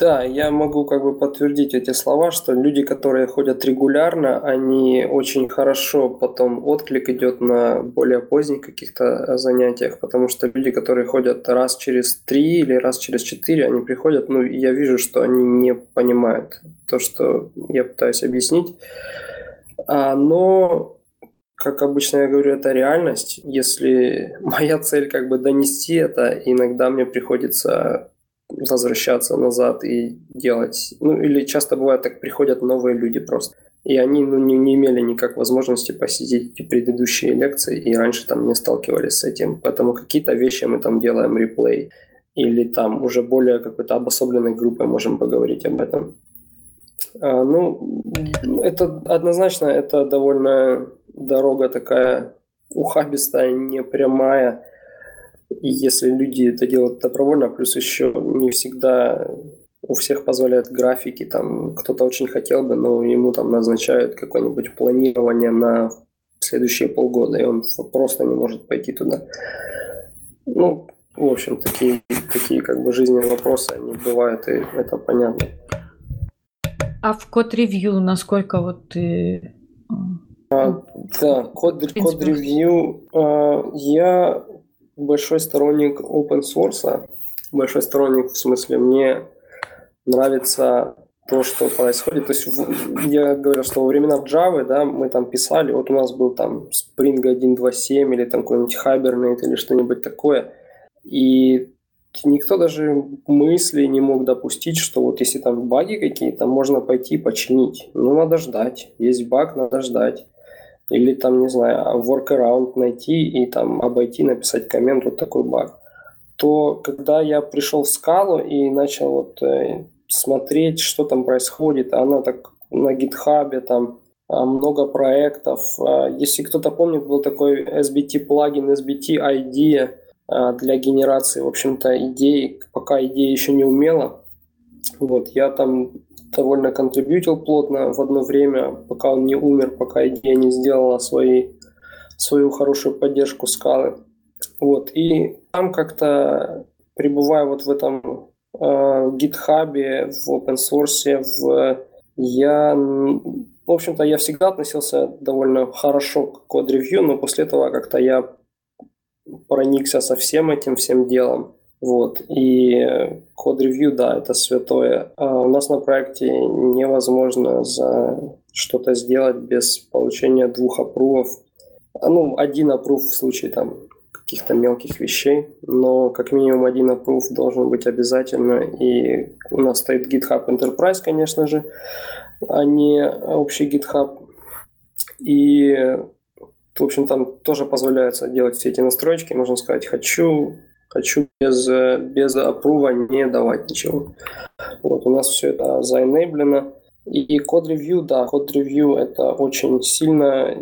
да, я могу как бы подтвердить эти слова, что люди, которые ходят регулярно, они очень хорошо потом отклик идет на более поздних каких-то занятиях, потому что люди, которые ходят раз через три или раз через четыре, они приходят, ну, я вижу, что они не понимают то, что я пытаюсь объяснить. А, но как обычно я говорю, это реальность. Если моя цель как бы донести это, иногда мне приходится возвращаться назад и делать. Ну, или часто бывает так, приходят новые люди просто. И они ну, не, не имели никак возможности посетить эти предыдущие лекции, и раньше там не сталкивались с этим. Поэтому какие-то вещи мы там делаем реплей, или там уже более какой-то обособленной группой можем поговорить об этом. А, ну, это однозначно, это довольно дорога такая ухабистая, не прямая. И если люди это делают добровольно, плюс еще не всегда у всех позволяют графики, там кто-то очень хотел бы, но ему там назначают какое-нибудь планирование на следующие полгода, и он просто не может пойти туда. Ну, в общем, такие, такие как бы жизненные вопросы, они бывают, и это понятно.
А в код-ревью насколько вот ты...
А, да, код-ревью. А, я большой сторонник open source, большой сторонник в смысле мне нравится то, что происходит. То есть я говорю, что во времена Java, да, мы там писали, вот у нас был там Spring 1.2.7 или там какой-нибудь Hibernate или что-нибудь такое, и никто даже мысли не мог допустить, что вот если там баги какие-то, можно пойти починить. Ну, надо ждать. Есть баг, надо ждать. Или там, не знаю, workaround найти и там обойти, написать коммент, вот такой баг. То когда я пришел в скалу и начал вот э, смотреть, что там происходит, она так на гитхабе там а, много проектов. А, если кто-то помнит, был такой SBT плагин, SBT ID, а, для генерации, в общем-то, идей, пока идея еще не умела. Вот, я там довольно контрибьютил плотно в одно время, пока он не умер, пока идея не сделала свои, свою хорошую поддержку скалы. Вот, и там как-то пребывая вот в этом э, гитхабе, в open source, в, я, в общем-то, я всегда относился довольно хорошо к код-ревью, но после этого как-то я проникся со всем этим, всем делом. Вот. И код-ревью, да, это святое. А у нас на проекте невозможно за что-то сделать без получения двух апрувов. Ну, один аппрув в случае там каких-то мелких вещей, но как минимум один аппрув должен быть обязательно. И у нас стоит GitHub Enterprise, конечно же, а не общий GitHub. И в общем, там тоже позволяется делать все эти настройки. Можно сказать, хочу, хочу без, без апрува не давать ничего. Вот, у нас все это заэнейблено. И код-ревью, да, код-ревью это очень сильно.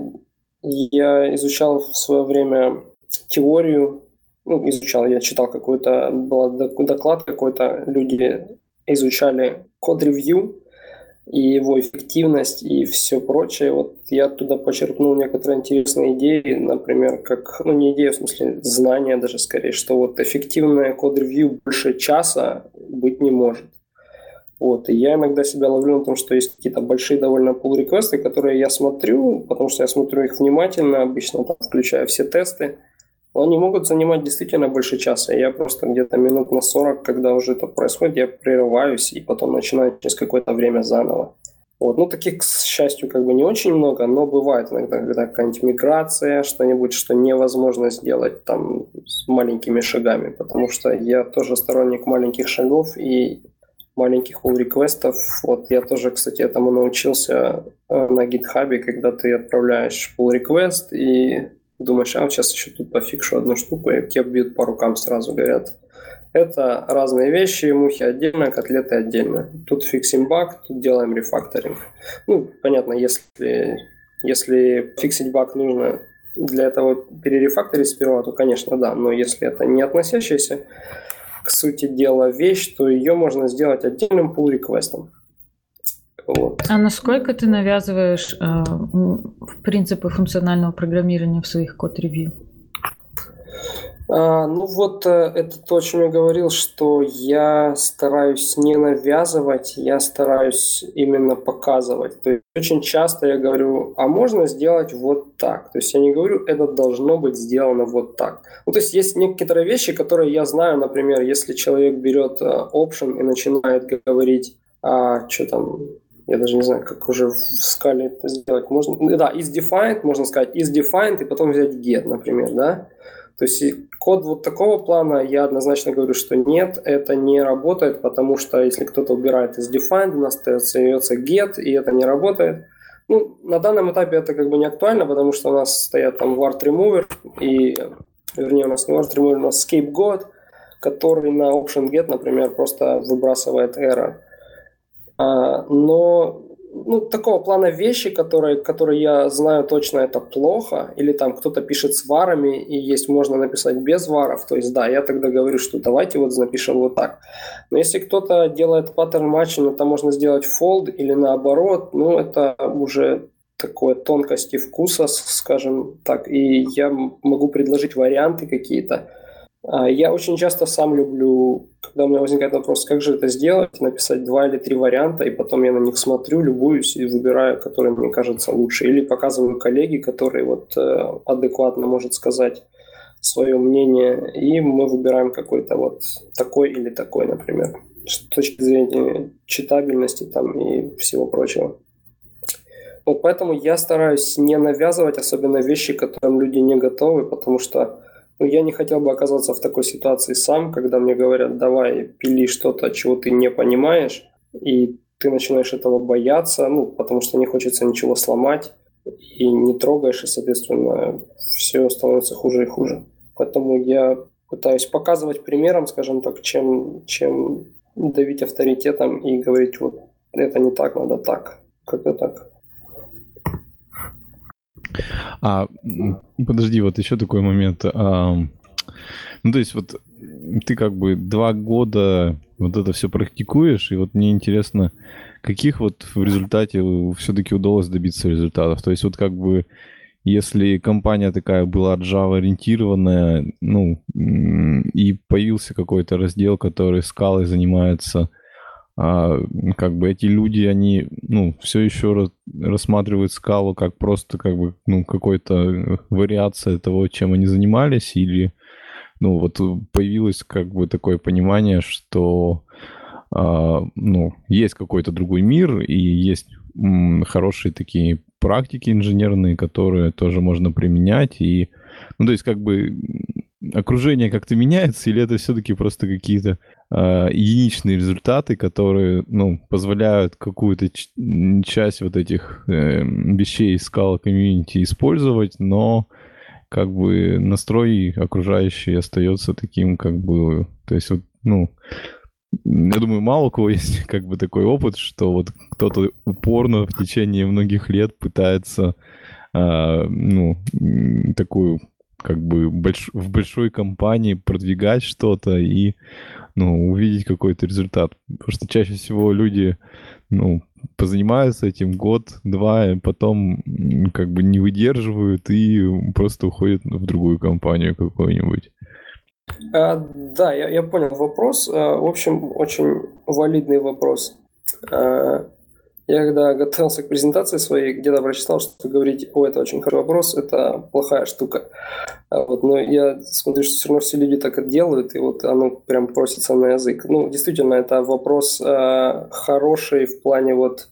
Я изучал в свое время теорию, ну, изучал, я читал какой-то, был доклад какой-то, люди изучали код-ревью, и его эффективность и все прочее. Вот я оттуда почерпнул некоторые интересные идеи, например, как, ну не идея, в смысле знания даже скорее, что вот эффективное код-ревью больше часа быть не может. Вот, и я иногда себя ловлю на том, что есть какие-то большие довольно pull реквесты которые я смотрю, потому что я смотрю их внимательно, обычно там включаю все тесты, они могут занимать действительно больше часа. Я просто где-то минут на 40, когда уже это происходит, я прерываюсь и потом начинаю через какое-то время заново. Вот. Ну, таких, к счастью, как бы не очень много, но бывает иногда, когда какая-нибудь миграция, что-нибудь, что невозможно сделать там с маленькими шагами, потому что я тоже сторонник маленьких шагов и маленьких pull реквестов. Вот я тоже, кстати, этому научился э, на гитхабе, когда ты отправляешь pull request и думаешь, а вот сейчас еще тут пофикшу одну штуку, и тебе бьют по рукам сразу, говорят, это разные вещи, мухи отдельно, котлеты отдельно. Тут фиксим баг, тут делаем рефакторинг. Ну, понятно, если, если фиксить баг нужно для этого перерефакторить сперва, то, конечно, да. Но если это не относящаяся к сути дела вещь, то ее можно сделать отдельным pull реквестом
вот. А насколько ты навязываешь э, принципы функционального программирования в своих код-ревью?
А, ну вот э, это то, о чем я говорил, что я стараюсь не навязывать, я стараюсь именно показывать. То есть очень часто я говорю, а можно сделать вот так. То есть я не говорю, это должно быть сделано вот так. Ну, то есть есть некоторые вещи, которые я знаю, например, если человек берет э, option и начинает говорить, а, что там, я даже не знаю, как уже в скале это сделать. Можно, да, is defined, можно сказать is defined, и потом взять get, например, да. То есть код вот такого плана я однозначно говорю, что нет, это не работает, потому что если кто-то убирает из defined, у нас остается get, и это не работает. Ну, на данном этапе это как бы не актуально, потому что у нас стоят там word remover, и, вернее, у нас не word remover, у нас scapegoat, который на option get, например, просто выбрасывает error. А, но ну, такого плана вещи, которые, которые я знаю точно это плохо, или там кто-то пишет с варами, и есть можно написать без варов, то есть да, я тогда говорю, что давайте вот напишем вот так. Но если кто-то делает паттерн матчинг, это можно сделать fold или наоборот, ну это уже такое тонкости вкуса, скажем так, и я могу предложить варианты какие-то, я очень часто сам люблю, когда у меня возникает вопрос, как же это сделать, написать два или три варианта, и потом я на них смотрю, любуюсь и выбираю, который мне кажется лучше. Или показываю коллеге, который вот э, адекватно может сказать свое мнение, и мы выбираем какой-то вот такой или такой, например, с точки зрения читабельности там и всего прочего. Вот поэтому я стараюсь не навязывать, особенно вещи, к которым люди не готовы, потому что ну, я не хотел бы оказаться в такой ситуации сам, когда мне говорят, давай пили что-то, чего ты не понимаешь, и ты начинаешь этого бояться, ну, потому что не хочется ничего сломать, и не трогаешь, и, соответственно, все становится хуже и хуже. Поэтому я пытаюсь показывать примером, скажем так, чем, чем давить авторитетом и говорить, вот это не так, надо так. Как-то так.
А подожди, вот еще такой момент. А, ну, то есть вот ты как бы два года вот это все практикуешь, и вот мне интересно, каких вот в результате все-таки удалось добиться результатов? То есть вот как бы если компания такая была Java-ориентированная, ну, и появился какой-то раздел, который скалой занимается, а, как бы эти люди, они, ну, все еще рассматривают скалу как просто, как бы, ну, какой-то вариация того, чем они занимались, или, ну, вот появилось, как бы, такое понимание, что, а, ну, есть какой-то другой мир, и есть м, хорошие такие практики инженерные, которые тоже можно применять, и, ну, то есть, как бы, окружение как-то меняется, или это все-таки просто какие-то э, единичные результаты, которые ну, позволяют какую-то часть вот этих э, вещей скала комьюнити использовать, но как бы настрой окружающий остается таким, как бы, то есть вот, ну, я думаю, мало у кого есть как бы такой опыт, что вот кто-то упорно в течение многих лет пытается э, ну, такую как бы больш... в большой компании продвигать что-то и ну, увидеть какой-то результат. Потому что чаще всего люди ну, позанимаются этим год-два, и потом как бы не выдерживают и просто уходят в другую компанию какую-нибудь.
А, да, я, я понял вопрос. А, в общем, очень валидный вопрос. А, я когда готовился к презентации своей, где-то прочитал, что говорить, о, это очень хороший вопрос, это плохая штука. А вот, но я смотрю, что все равно все люди так это делают, и вот оно прям просится на язык. Ну, действительно, это вопрос э, хороший в плане вот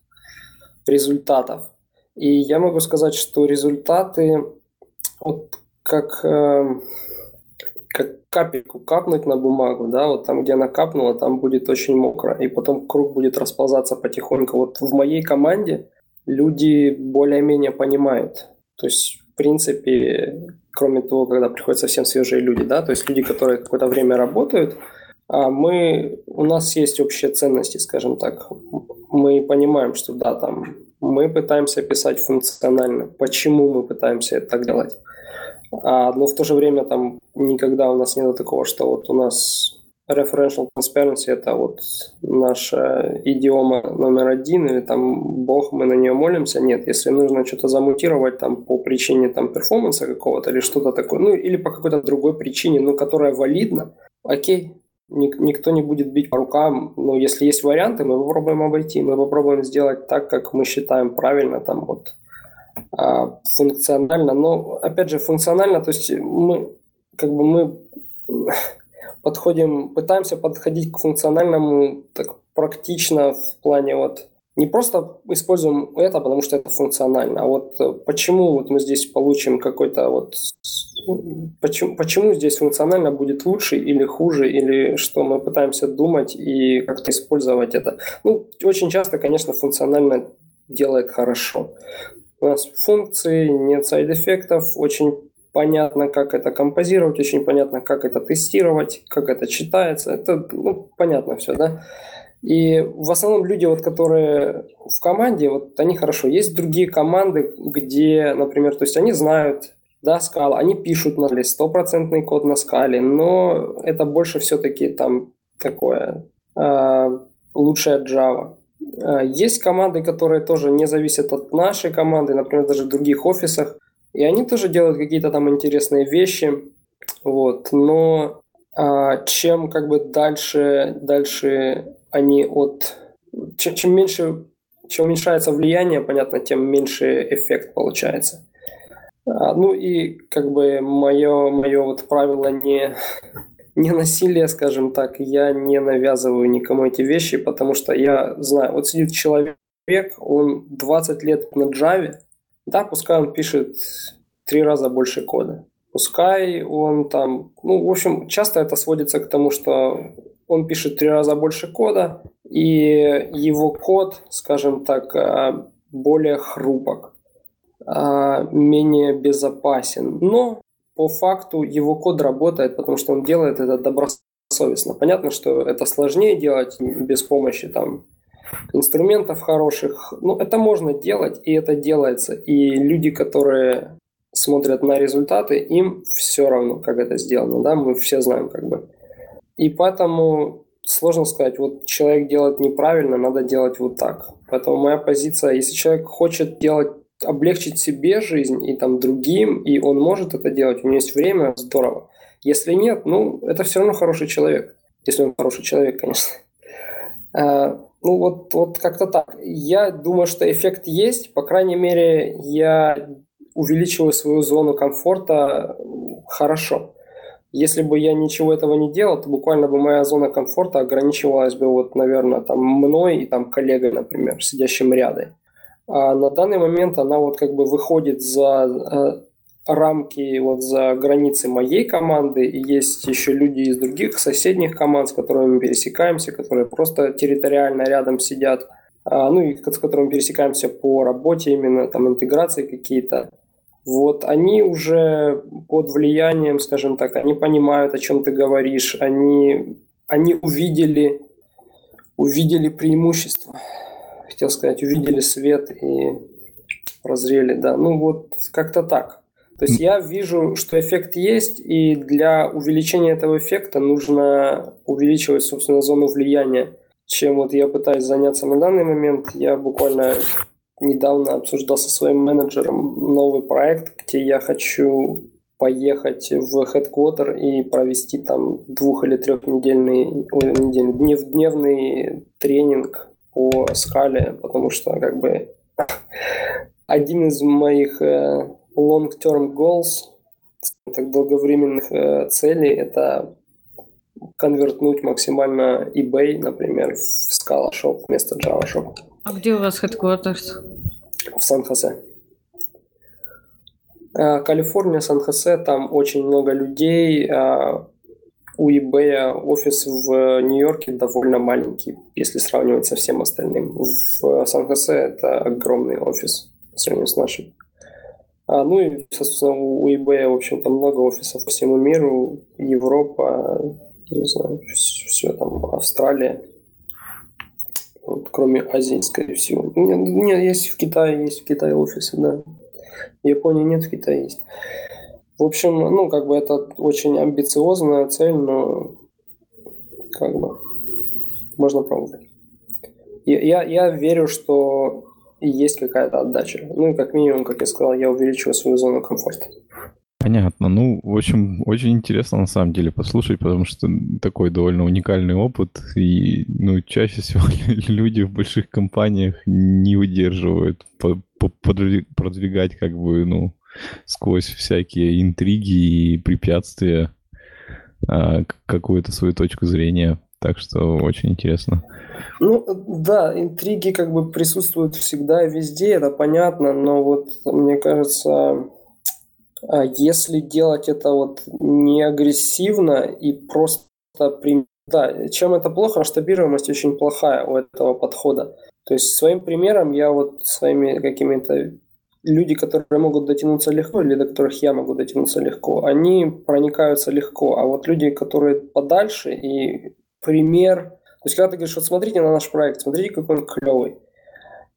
результатов. И я могу сказать, что результаты, вот как... Э, капельку капнуть на бумагу, да, вот там, где она капнула, там будет очень мокро, и потом круг будет расползаться потихоньку. Вот в моей команде люди более-менее понимают. То есть, в принципе, кроме того, когда приходят совсем свежие люди, да, то есть люди, которые какое-то время работают, а мы, у нас есть общие ценности, скажем так. Мы понимаем, что да, там мы пытаемся писать функционально. Почему мы пытаемся это так делать? А, но в то же время там никогда у нас нет такого, что вот у нас referential transparency – это вот наша идиома номер один, или там бог, мы на нее молимся. Нет, если нужно что-то замутировать там по причине там перформанса какого-то или что-то такое, ну или по какой-то другой причине, ну которая валидна, окей, ник- никто не будет бить по рукам. Но если есть варианты, мы попробуем обойти, мы попробуем сделать так, как мы считаем правильно, там вот функционально. Но, опять же, функционально, то есть мы, как бы мы подходим, пытаемся подходить к функциональному так практично в плане вот не просто используем это, потому что это функционально, а вот э, почему вот мы здесь получим какой-то вот почему, почему здесь функционально будет лучше или хуже, или что мы пытаемся думать и как-то использовать это. Ну, очень часто, конечно, функционально делает хорошо. У нас функции, нет сайд-эффектов, очень понятно, как это композировать, очень понятно, как это тестировать, как это читается. Это ну, понятно все, да? И в основном люди, вот, которые в команде, вот они хорошо. Есть другие команды, где, например, то есть они знают, да, скала, они пишут на стопроцентный код на скале, но это больше все-таки там такое э, лучшее Java. А, есть команды, которые тоже не зависят от нашей команды, например, даже в других офисах, и они тоже делают какие-то там интересные вещи, вот, но э, чем как бы дальше, дальше они от... Чем, чем меньше, чем уменьшается влияние, понятно, тем меньше эффект получается. А, ну и как бы мое, мое вот правило не, не насилие, скажем так, я не навязываю никому эти вещи, потому что я знаю, вот сидит человек, он 20 лет на Java, да, пускай он пишет три раза больше кода. Пускай он там, ну, в общем, часто это сводится к тому, что он пишет три раза больше кода, и его код, скажем так, а, более хрупок, а, менее безопасен. Но по факту его код работает, потому что он делает это добросовестно. Понятно, что это сложнее делать без помощи там инструментов хороших. Но это можно делать, и это делается. И люди, которые смотрят на результаты, им все равно, как это сделано. Да? Мы все знаем, как бы. И поэтому сложно сказать, вот человек делает неправильно, надо делать вот так. Поэтому моя позиция, если человек хочет делать, облегчить себе жизнь и там другим, и он может это делать, у него есть время, здорово. Если нет, ну, это все равно хороший человек. Если он хороший человек, конечно. А, ну, вот, вот как-то так. Я думаю, что эффект есть. По крайней мере, я увеличиваю свою зону комфорта хорошо. Если бы я ничего этого не делал, то буквально бы моя зона комфорта ограничивалась бы вот, наверное, там мной и там коллегой, например, сидящим рядом. А на данный момент она вот как бы выходит за э, рамки, вот за границы моей команды, и есть еще люди из других соседних команд, с которыми мы пересекаемся, которые просто территориально рядом сидят, а, ну и с которыми пересекаемся по работе именно, там интеграции какие-то. Вот они уже под влиянием, скажем так, они понимают, о чем ты говоришь, они, они увидели, увидели преимущество, хотел сказать, увидели свет и прозрели, да, ну вот как-то так. То есть я вижу, что эффект есть, и для увеличения этого эффекта нужно увеличивать, собственно, зону влияния. Чем вот я пытаюсь заняться на данный момент, я буквально недавно обсуждал со своим менеджером новый проект, где я хочу поехать в headquarter и провести там двух- или трехнедельный, недельный, днев, дневный тренинг по скале, потому что как бы один из моих э, long-term goals, так долговременных э, целей, это конвертнуть максимально eBay, например, в Scala Shop вместо Java Shop.
А где у вас headquarters?
В Сан-Хосе. Э, Калифорния, Сан-Хосе, там очень много людей. У eBay офис в Нью-Йорке довольно маленький, если сравнивать со всем остальным. В Сан-Хосе это огромный офис по сравнению с нашим. А, ну и, собственно, у eBay, в общем-то, много офисов по всему миру. Европа, не знаю, все там, Австралия. Вот, кроме Азии, скорее всего. Нет, нет, есть в Китае, есть в Китае офисы, да. В Японии нет, в Китае есть. В общем, ну, как бы это очень амбициозная цель, но как бы можно пробовать. Я, я, я верю, что есть какая-то отдача. Ну, как минимум, как я сказал, я увеличиваю свою зону комфорта.
Понятно. Ну, в общем, очень интересно на самом деле послушать, потому что такой довольно уникальный опыт. И, ну, чаще всего люди в больших компаниях не выдерживают продвигать как бы, ну, сквозь всякие интриги и препятствия а, какую-то свою точку зрения. Так что очень интересно.
Ну, да, интриги как бы присутствуют всегда и везде, это понятно, но вот мне кажется, а если делать это вот не агрессивно и просто да, чем это плохо, масштабируемость очень плохая у этого подхода. То есть своим примером я вот своими какими-то люди, которые могут дотянуться легко, или до которых я могу дотянуться легко, они проникаются легко. А вот люди, которые подальше, и пример... То есть, когда ты говоришь, вот смотрите на наш проект, смотрите, какой он клевый.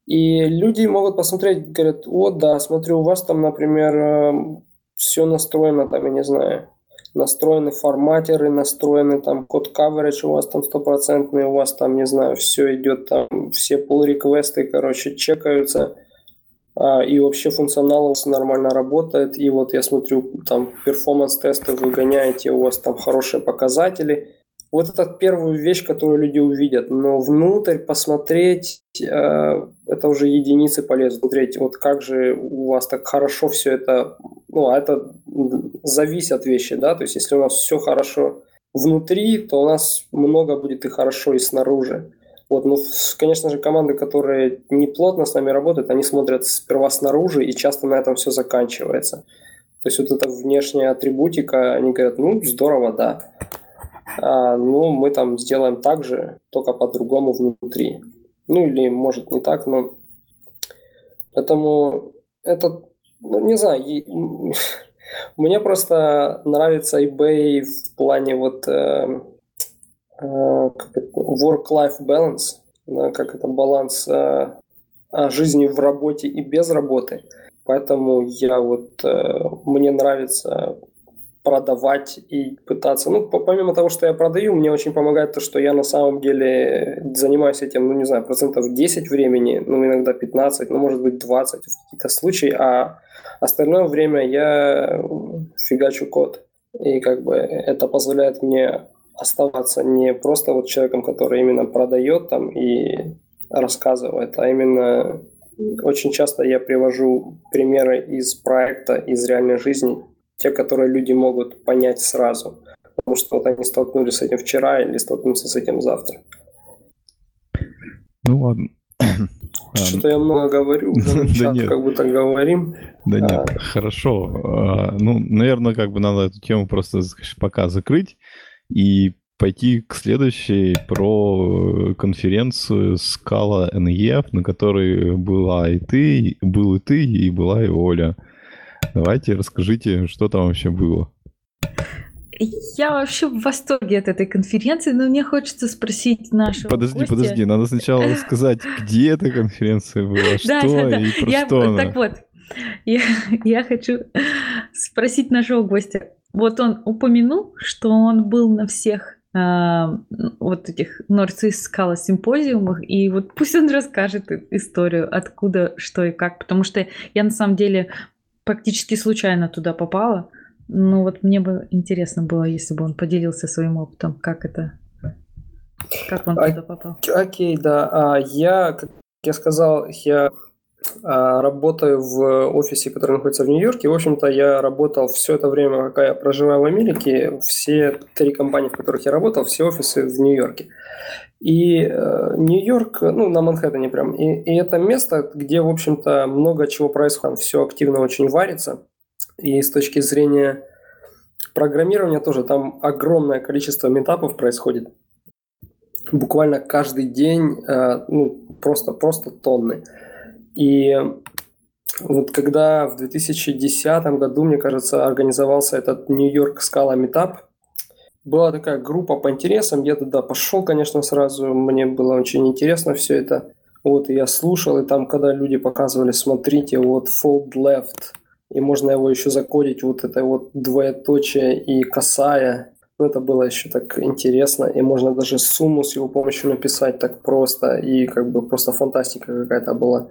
И люди могут посмотреть, говорят, вот, да, смотрю, у вас там, например, эм, все настроено, там, я не знаю, настроены форматеры, настроены там код coverage у вас там стопроцентный, у вас там, не знаю, все идет там, все pull реквесты короче, чекаются, и вообще функционал у вас нормально работает, и вот я смотрю, там перформанс-тесты вы гоняете, у вас там хорошие показатели. Вот это первая вещь, которую люди увидят, но внутрь посмотреть, э, это уже единицы полезно смотреть, вот как же у вас так хорошо все это, ну, а это зависит от вещи, да, то есть если у нас все хорошо внутри, то у нас много будет и хорошо и снаружи. Вот, ну, конечно же, команды, которые не плотно с нами работают, они смотрят сперва снаружи, и часто на этом все заканчивается. То есть вот эта внешняя атрибутика, они говорят, ну, здорово, да. А, ну, мы там сделаем так же, только по-другому внутри. Ну, или, может, не так, но... Поэтому это, ну, не знаю, мне просто нравится eBay в плане вот э, work-life balance, да, как это баланс э, жизни в работе и без работы. Поэтому я вот мне нравится продавать и пытаться. Ну, помимо того, что я продаю, мне очень помогает то, что я на самом деле занимаюсь этим, ну, не знаю, процентов 10 времени, ну, иногда 15, ну, может быть, 20 в какие-то случаи, а остальное время я фигачу код. И как бы это позволяет мне оставаться не просто вот человеком, который именно продает там и рассказывает, а именно очень часто я привожу примеры из проекта, из реальной жизни, те, которые люди могут понять сразу. Потому что вот они столкнулись с этим вчера или столкнутся с этим завтра.
Ну ладно.
Что-то я много говорю, да нет. как будто говорим.
Да нет, а. хорошо. А, ну, наверное, как бы надо эту тему просто пока закрыть и пойти к следующей про конференцию Scala NEF, на которой была и ты, был и ты, и была и Оля. Давайте расскажите, что там вообще было.
Я вообще в восторге от этой конференции, но мне хочется спросить нашего
Подожди,
гостя.
подожди, надо сначала сказать, где эта конференция была, что и про что
она. Так вот, я хочу спросить нашего гостя. Вот он упомянул, что он был на всех э, вот этих East Scala симпозиумах, и вот пусть он расскажет историю, откуда, что и как, потому что я на самом деле практически случайно туда попала. Ну вот мне бы интересно было, если бы он поделился своим опытом, как это, как он туда попал.
Окей, да. А, я, как я сказал, я а, работаю в офисе, который находится в Нью-Йорке. В общем-то, я работал все это время, пока я проживаю в Америке. Все три компании, в которых я работал, все офисы в Нью-Йорке. И э, Нью-Йорк, ну, на Манхэттене прям, и, и это место, где, в общем-то, много чего происходит, все активно очень варится. И с точки зрения программирования тоже там огромное количество метапов происходит. Буквально каждый день, э, ну, просто, просто тонны. И вот когда в 2010 году, мне кажется, организовался этот Нью-Йорк Скала Метап, была такая группа по интересам, я туда пошел, конечно, сразу, мне было очень интересно все это. Вот, я слушал, и там, когда люди показывали, смотрите, вот fold left, и можно его еще закодить, вот это вот двоеточие и косая. Ну, это было еще так интересно, и можно даже сумму с его помощью написать так просто, и как бы просто фантастика какая-то была.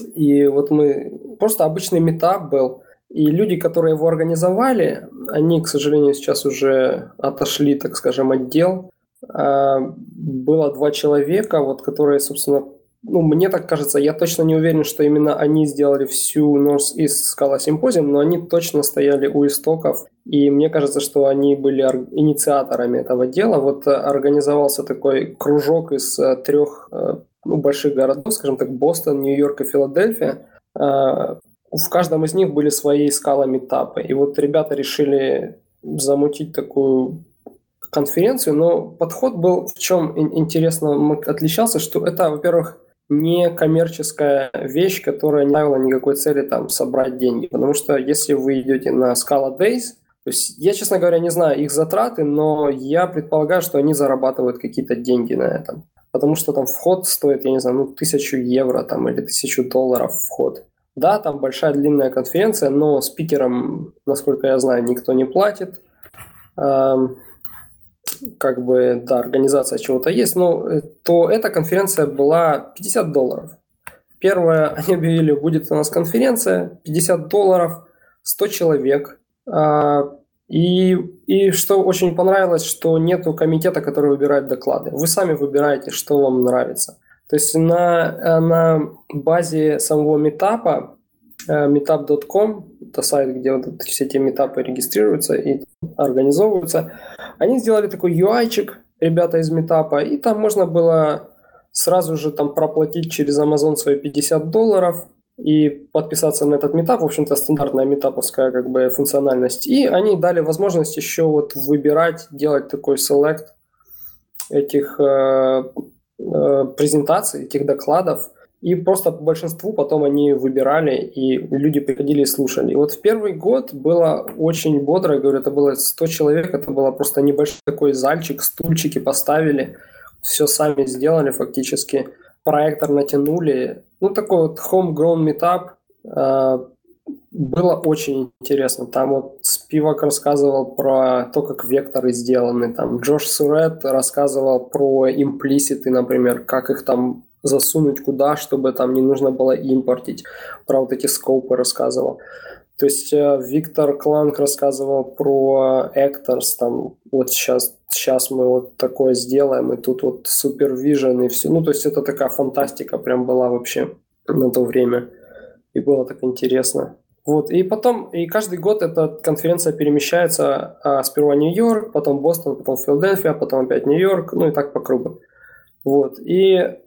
И вот мы... Просто обычный метап был, и люди, которые его организовали, они, к сожалению, сейчас уже отошли, так скажем, отдел. А, было два человека, вот, которые, собственно, ну, мне так кажется, я точно не уверен, что именно они сделали всю North East Scala Symposium, но они точно стояли у истоков, и мне кажется, что они были инициаторами этого дела. Вот э, организовался такой кружок из э, трех э, ну, больших городов, скажем так, Бостон, Нью-Йорк и Филадельфия. В каждом из них были свои скала метапы. И вот ребята решили замутить такую конференцию, но подход был в чем интересно отличался, что это, во-первых, не коммерческая вещь, которая не ставила никакой цели там собрать деньги. Потому что если вы идете на Scala Days, то есть я, честно говоря, не знаю их затраты, но я предполагаю, что они зарабатывают какие-то деньги на этом. Потому что там вход стоит, я не знаю, ну, тысячу евро там или тысячу долларов вход. Да, там большая длинная конференция, но спикерам, насколько я знаю, никто не платит как бы, да, организация чего-то есть, но э, то эта конференция была 50 долларов. Первое, они объявили, будет у нас конференция, 50 долларов, 100 человек. И, и что очень понравилось, что нету комитета, который выбирает доклады. Вы сами выбираете, что вам нравится. То есть на, э, на базе самого метапа, э, meetup.com, это сайт, где вот все эти метапы регистрируются и организовываются, они сделали такой UI-чик, ребята из метапа, и там можно было сразу же там проплатить через Amazon свои 50 долларов и подписаться на этот метап, в общем-то стандартная метаповская как бы функциональность. И они дали возможность еще вот выбирать, делать такой select этих э, э, презентаций, этих докладов, и просто по большинству потом они выбирали, и люди приходили и слушали. И вот в первый год было очень бодро, я говорю, это было 100 человек, это было просто небольшой такой зальчик, стульчики поставили, все сами сделали фактически, проектор натянули. Ну, такой вот homegrown meetup, э, было очень интересно. Там вот Спивак рассказывал про то, как векторы сделаны. Там Джош Сурет рассказывал про имплиситы, например, как их там засунуть куда, чтобы там не нужно было импортить. Про вот эти скопы рассказывал. То есть э, Виктор Кланг рассказывал про Actors, там вот сейчас, сейчас мы вот такое сделаем, и тут вот супервижен и все. Ну, то есть это такая фантастика прям была вообще на то время. И было так интересно. Вот, и потом, и каждый год эта конференция перемещается а, сперва Нью-Йорк, потом Бостон, потом Филадельфия, потом опять Нью-Йорк, ну и так по кругу. Вот, и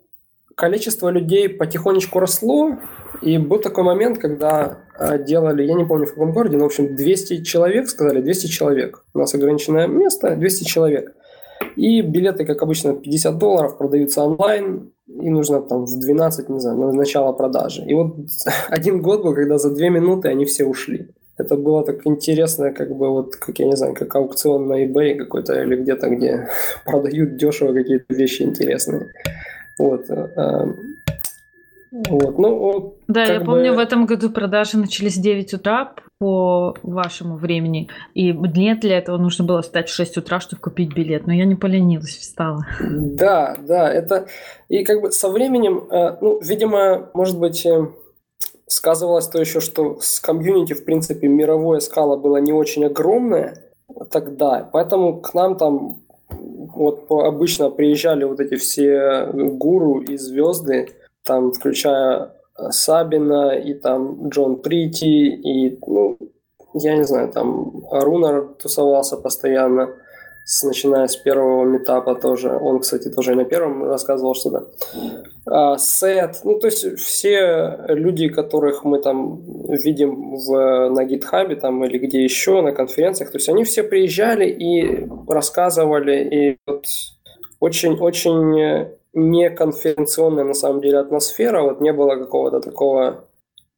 количество людей потихонечку росло, и был такой момент, когда а, делали, я не помню в каком городе, но, в общем, 200 человек, сказали, 200 человек. У нас ограниченное место, 200 человек. И билеты, как обычно, 50 долларов продаются онлайн, и нужно там в 12, не знаю, на начало продажи. И вот один год был, когда за две минуты они все ушли. Это было так интересно, как бы вот, как я не знаю, как аукцион на eBay какой-то или где-то, где продают дешево какие-то вещи интересные. Вот. Э, вот. Ну,
да, я бы... помню, в этом году продажи начались в 9 утра по вашему времени. И мне для этого нужно было встать в 6 утра, чтобы купить билет. Но я не поленилась, встала.
Да, да, это... И как бы со временем, э, ну, видимо, может быть, э, сказывалось то еще, что с комьюнити, в принципе, мировое скала было не очень огромное тогда. Поэтому к нам там вот обычно приезжали вот эти все гуру и звезды, там, включая Сабина и там Джон Прити и, ну, я не знаю, там Рунар тусовался постоянно с, начиная с первого метапа тоже. Он, кстати, тоже на первом рассказывал что-то. А, Сет, ну, то есть все люди, которых мы там видим в, на гитхабе там или где еще, на конференциях, то есть они все приезжали и рассказывали, и вот очень-очень неконференционная на самом деле атмосфера, вот не было какого-то такого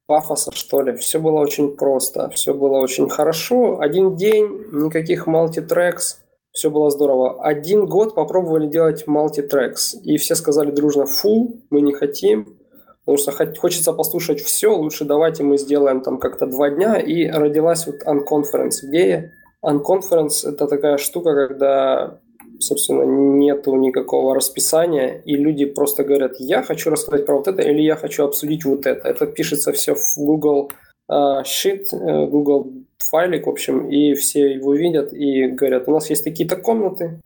пафоса, что ли. Все было очень просто, все было очень хорошо. Один день, никаких мультитрекс, все было здорово. Один год попробовали делать multitracks, и все сказали дружно, фу, мы не хотим, потому что хочется послушать все, лучше давайте мы сделаем там как-то два дня, и родилась вот Unconference идея. Unconference – это такая штука, когда, собственно, нету никакого расписания, и люди просто говорят, я хочу рассказать про вот это, или я хочу обсудить вот это. Это пишется все в Google uh, Sheet, uh, Google файлик, в общем, и все его видят и говорят, у нас есть такие-то комнаты,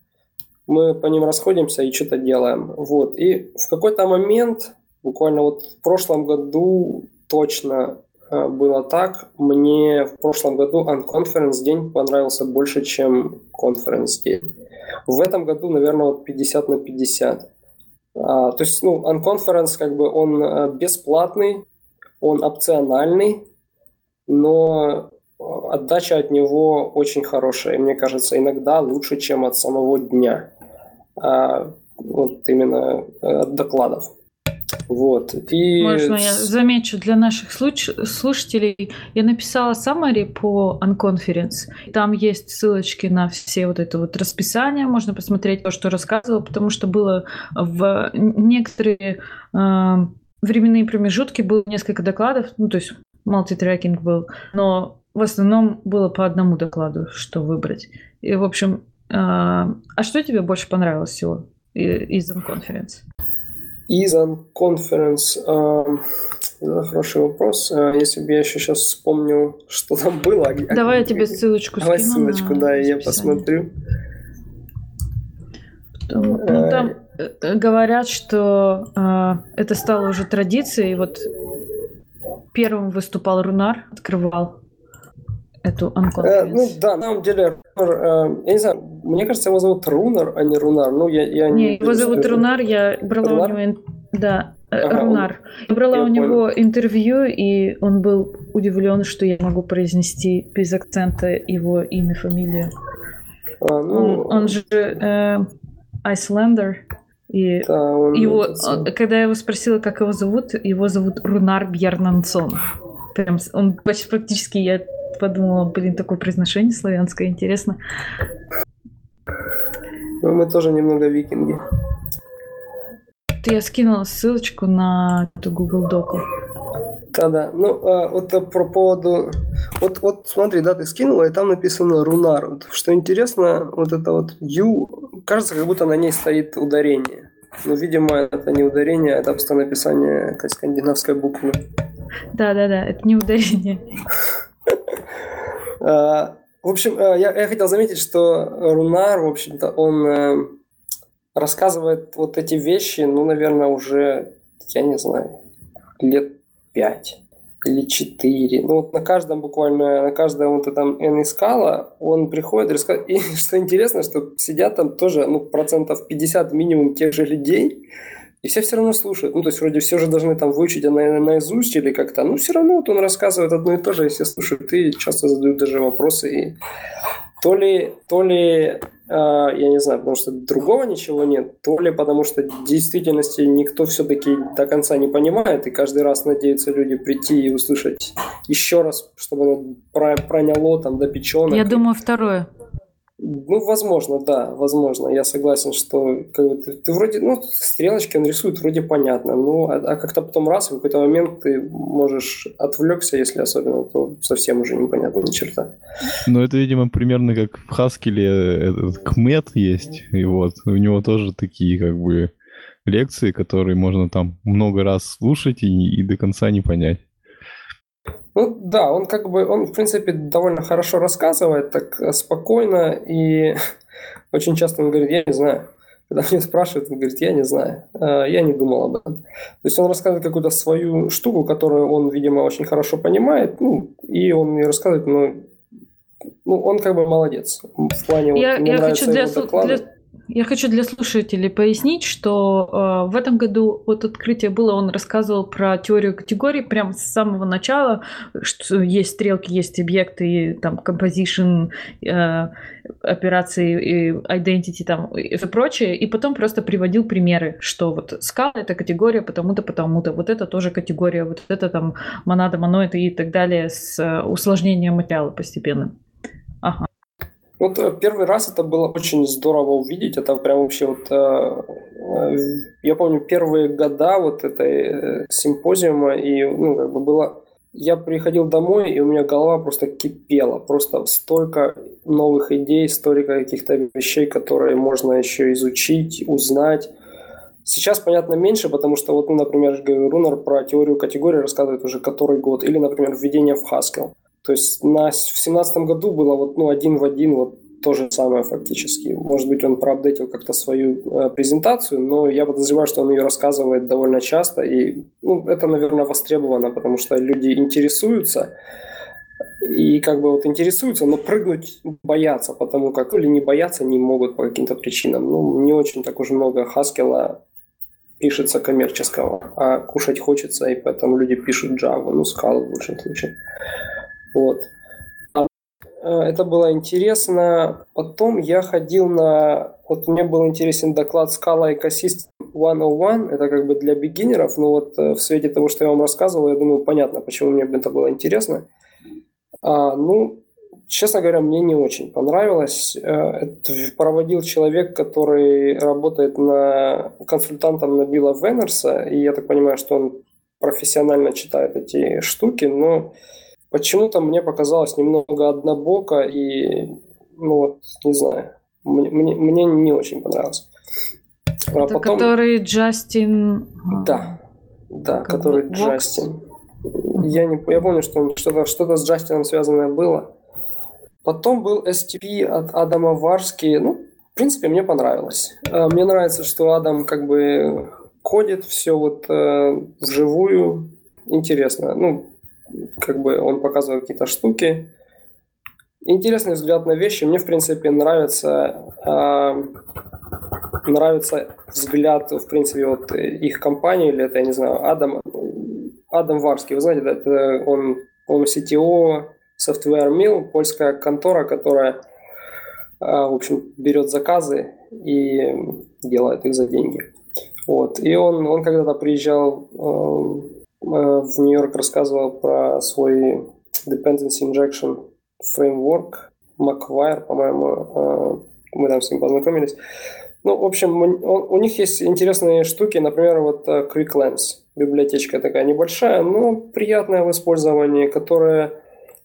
мы по ним расходимся и что-то делаем. Вот. И в какой-то момент Буквально вот в прошлом году точно э, было так. Мне в прошлом году Unconference день понравился больше, чем Conference день. В этом году, наверное, вот 50 на 50. А, то есть, ну, Unconference, как бы, он э, бесплатный, он опциональный, но отдача от него очень хорошая. И мне кажется, иногда лучше, чем от самого дня. А, вот именно э, от докладов. Вот.
И... Можно я замечу для наших слушателей? Я написала summary по Unconference. Там есть ссылочки на все вот это вот расписание. Можно посмотреть то, что рассказывал, потому что было в некоторые э, временные промежутки было несколько докладов, ну то есть мультитрекинг был, но в основном было по одному докладу, что выбрать. И, в общем, э, а что тебе больше понравилось всего из Unconference?
Из Unconference, э, это хороший вопрос. Э, если бы я еще сейчас вспомнил, что там было.
А Давай я тебе ссылочку
Давай скину. Давай ссылочку, да, я посмотрю.
Ну, там э, говорят, что э, это стало уже традицией. Вот первым выступал Рунар, открывал эту
Э, ну да, на самом деле, э, я не знаю, мне кажется, его зовут Рунар, а не Рунар. Ну, я, я
не, его зовут Рунар, я брала Рунар? у него... Да, э, ага, Рунар. Я брала я у него интервью, и он был удивлен, что я могу произнести без акцента его имя, фамилию. А, ну... он, он же э, Айслендер. И да, его, это... когда я его спросила, как его зовут, его зовут Рунар Бьернансон. Прям, он почти практически, я подумала, блин, такое произношение славянское, интересно.
Ну, мы тоже немного викинги.
Ты я скинула ссылочку на эту Google Доку.
Да-да. Ну, а, вот а, про поводу... Вот, вот смотри, да, ты скинула, и там написано Рунар. Вот, что интересно, вот это вот Ю, кажется, как будто на ней стоит ударение. Но, видимо, это не ударение, это просто написание как скандинавской буквы.
Да-да-да, это не ударение.
А, в общем, э, я, я хотел заметить, что Рунар, в общем-то, он э, рассказывает вот эти вещи, ну, наверное, уже, я не знаю, лет пять или четыре. Ну, вот на каждом буквально, на каждом вот этом N скала он приходит рассказывает. И что интересно, что сидят там тоже, ну, процентов 50 минимум тех же людей, и все все равно слушают. Ну, то есть, вроде все же должны там выучить а на, наизусть или как-то. Ну, все равно вот он рассказывает одно и то же, и все слушают. И часто задают даже вопросы. И то ли, то ли, э, я не знаю, потому что другого ничего нет, то ли потому что в действительности никто все-таки до конца не понимает, и каждый раз надеются люди прийти и услышать еще раз, чтобы оно проняло там до печенок.
Я думаю, второе.
Ну, возможно, да, возможно. Я согласен, что как бы, ты, ты вроде, ну, стрелочки он рисует вроде понятно, ну, а, а как-то потом раз, в какой-то момент ты можешь отвлекся, если особенно, то совсем уже непонятно ни черта.
Ну, это, видимо, примерно как в Хаскеле этот Кмет есть, и вот у него тоже такие, как бы, лекции, которые можно там много раз слушать и, и до конца не понять.
Ну да, он как бы, он в принципе довольно хорошо рассказывает, так э, спокойно, и очень часто он говорит, я не знаю. Когда меня спрашивают, он говорит, я не знаю, э, я не думал об этом. То есть он рассказывает какую-то свою штуку, которую он, видимо, очень хорошо понимает, ну, и он мне рассказывает, ну, ну, он как бы молодец. В плане
я, вот, я хочу для, для, я хочу для слушателей пояснить, что э, в этом году вот открытие было, он рассказывал про теорию категорий прямо с самого начала, что есть стрелки, есть объекты, там, composition, э, операции, identity там, и все прочее, и потом просто приводил примеры, что вот скала это категория потому-то, потому-то, вот это тоже категория, вот это там монада, моноид и так далее с э, усложнением материала постепенно.
Вот э, первый раз это было очень здорово увидеть. Это прям вообще вот... Э, э, я помню первые года вот этой симпозиума, и ну, как бы было... Я приходил домой, и у меня голова просто кипела. Просто столько новых идей, столько каких-то вещей, которые можно еще изучить, узнать. Сейчас, понятно, меньше, потому что, вот, ну, например, Рунер про теорию категории рассказывает уже который год. Или, например, введение в Haskell. То есть на, в семнадцатом году было вот, ну, один в один вот то же самое фактически. Может быть, он проапдейтил как-то свою э, презентацию, но я подозреваю, что он ее рассказывает довольно часто, и ну, это, наверное, востребовано, потому что люди интересуются, и как бы вот интересуются, но прыгнуть боятся, потому как или не боятся, не могут по каким-то причинам. Ну, не очень так уж много Haskell пишется коммерческого, а кушать хочется, и поэтому люди пишут Java, ну, Scala в лучшем случае. Вот. Э, это было интересно. Потом я ходил на... Вот мне был интересен доклад Scala Ecosystem 101. Это как бы для бигинеров. Но вот э, в свете того, что я вам рассказывал, я думаю, понятно, почему мне это было интересно. А, ну, честно говоря, мне не очень понравилось. Э, это проводил человек, который работает на консультантом на Билла Веннерса. И я так понимаю, что он профессионально читает эти штуки, но Почему-то мне показалось немного однобоко и, ну вот, не знаю, мне, мне, мне не очень понравилось.
А Это потом... который Джастин...
Да, да, как который Вокс? Джастин. Я, не, я помню, что что-то, что-то с Джастином связанное было. Потом был STP от Адама Варски. Ну, в принципе, мне понравилось. А, мне нравится, что Адам как бы кодит все вот э, вживую. Интересно. Ну, как бы он показывает какие-то штуки. Интересный взгляд на вещи. Мне, в принципе, нравится, э, нравится взгляд, в принципе, вот их компании, или это, я не знаю, Адам, Адам Варский. Вы знаете, это он, он CTO Software Mill, польская контора, которая, э, в общем, берет заказы и делает их за деньги. Вот. И он, он когда-то приезжал Э, в Нью-Йорк рассказывал про свой dependency injection framework, Macwire, по-моему, э, мы там с ним познакомились. Ну, в общем, у них есть интересные штуки, например, вот э, Quick Lens, библиотечка такая небольшая, но приятная в использовании, которая,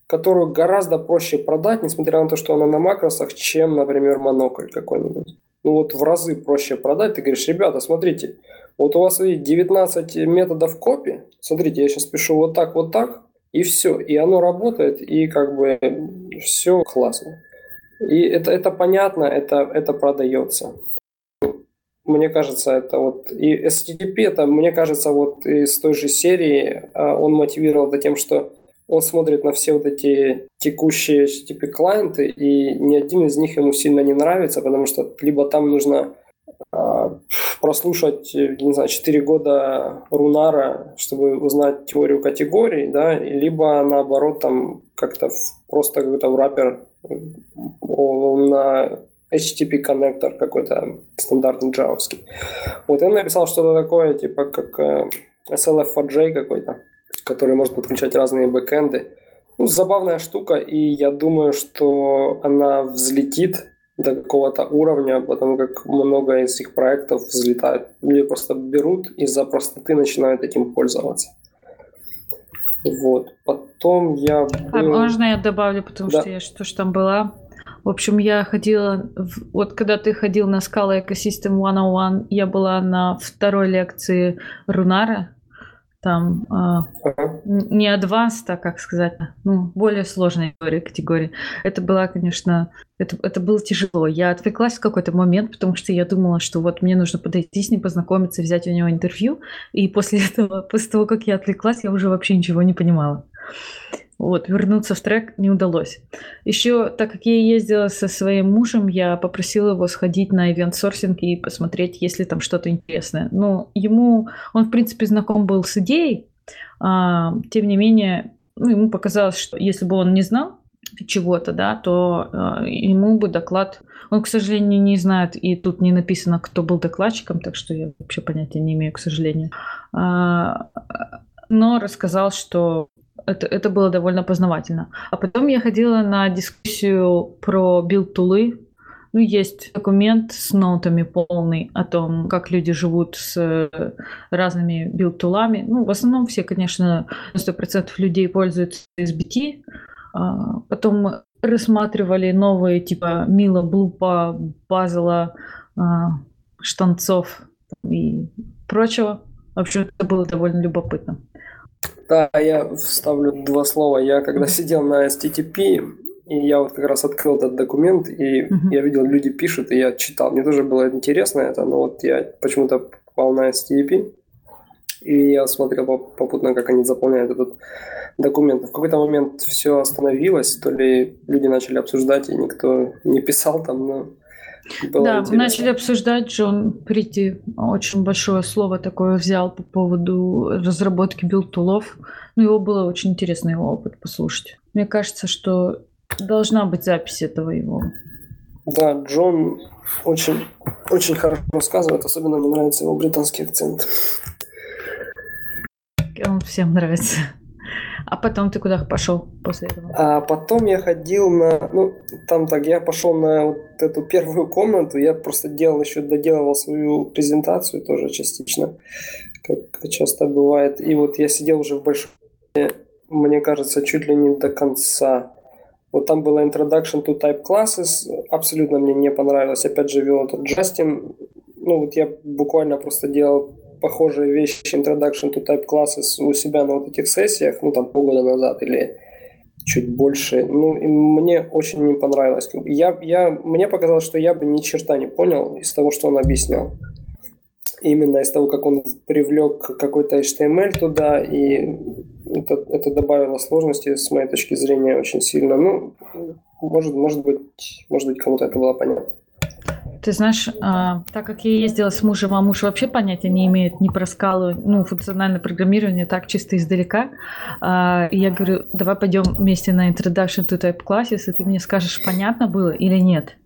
которую гораздо проще продать, несмотря на то, что она на макросах, чем, например, монокль какой-нибудь. Ну вот в разы проще продать. Ты говоришь, ребята, смотрите, вот у вас, видите, 19 методов копи. Смотрите, я сейчас пишу вот так, вот так, и все. И оно работает, и как бы все классно. И это, это понятно, это, это продается. Мне кажется, это вот... И STTP, это, мне кажется, вот из той же серии а, он мотивировал до тем, что он смотрит на все вот эти текущие HTTP клиенты, и ни один из них ему сильно не нравится, потому что либо там нужно прослушать, не знаю, 4 года Рунара, чтобы узнать теорию категорий, да, либо наоборот там как-то просто какой-то враппер на HTTP коннектор какой-то стандартный джавовский. Вот он написал что-то такое, типа как э, SLF4J какой-то, который может подключать разные бэкэнды. Ну, забавная штука, и я думаю, что она взлетит до какого-то уровня, потому как много из их проектов взлетают. Люди просто берут и за простоты начинают этим пользоваться. Вот. Потом я
а был... А можно я добавлю, потому да. что я что ж там была? В общем, я ходила, в... вот когда ты ходил на Scala Ecosystem 101, я была на второй лекции Рунара, там э, не advanced, а как сказать, ну, более сложная категория. Это была, конечно, это, это было тяжело. Я отвлеклась в какой-то момент, потому что я думала, что вот мне нужно подойти с ним, познакомиться, взять у него интервью. И после этого, после того, как я отвлеклась, я уже вообще ничего не понимала. Вот, вернуться в трек не удалось. Еще, так как я ездила со своим мужем, я попросила его сходить на ивент сорсинг и посмотреть, есть ли там что-то интересное. Но ему, он, в принципе, знаком был с идеей, а, тем не менее, ну, ему показалось, что если бы он не знал чего-то, да, то а, ему бы доклад... Он, к сожалению, не знает, и тут не написано, кто был докладчиком, так что я вообще понятия не имею, к сожалению. А, но рассказал, что это, это было довольно познавательно. А потом я ходила на дискуссию про build-tool ы. Ну, есть документ с нотами полный о том, как люди живут с разными build-tool ами. Ну, в основном все, конечно, 100% людей пользуются SBT. А потом рассматривали новые типа Mill а, Bloop а, Bazel а, а, Штанцов и прочего. В общем, это было довольно любопытно.
Да, я вставлю два слова. Я когда сидел на STTP, и я вот как раз открыл этот документ, и угу. я видел, люди пишут, и я читал. Мне тоже было интересно это, но вот я почему-то попал на STEP, и я смотрел попутно, как они заполняют этот документ. В какой-то момент все остановилось, то ли люди начали обсуждать, и никто не писал там, но
было да, интересно. начали обсуждать, Джон Прити очень большое слово такое взял по поводу разработки build tool ов. Ну, его было очень интересно его опыт послушать. Мне кажется, что должна быть запись этого его.
Да, Джон очень, очень хорошо рассказывает, особенно мне нравится его британский акцент.
Он всем нравится. А потом ты куда пошел после этого?
А потом я ходил на... Ну, там так, я пошел на вот эту первую комнату, я просто делал еще, доделывал свою презентацию тоже частично, как часто бывает. И вот я сидел уже в большой... Мне кажется, чуть ли не до конца. Вот там была Introduction to Type Classes, абсолютно мне не понравилось. Опять же, вел этот Джастин. Ну, вот я буквально просто делал похожие вещи Introduction to Type Classes у себя на вот этих сессиях, ну, там, полгода назад или чуть больше. Ну, и мне очень не понравилось. Я, я, мне показалось, что я бы ни черта не понял из того, что он объяснял. Именно из того, как он привлек какой-то HTML туда, и это, это добавило сложности, с моей точки зрения, очень сильно. Ну, может, может быть, может быть, кому-то это было понятно.
Ты знаешь, а, так как я ездила с мужем, а муж вообще понятия не имеет ни про скалу, ну, функциональное программирование, так чисто издалека, а, я говорю, давай пойдем вместе на Introduction to Type Classes, и ты мне скажешь, понятно было или нет.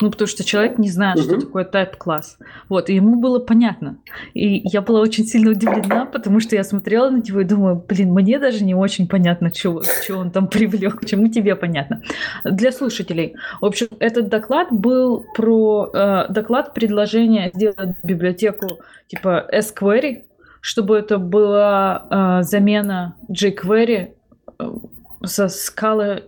Ну, потому что человек не знает, что такое type-класс. Вот, и ему было понятно. И я была очень сильно удивлена, потому что я смотрела на него и думаю, блин, мне даже не очень понятно, что, что он там привлек, чему тебе понятно. Для слушателей. В общем, этот доклад был про э, доклад предложения сделать библиотеку типа SQuery, чтобы это была э, замена jQuery э, со скалы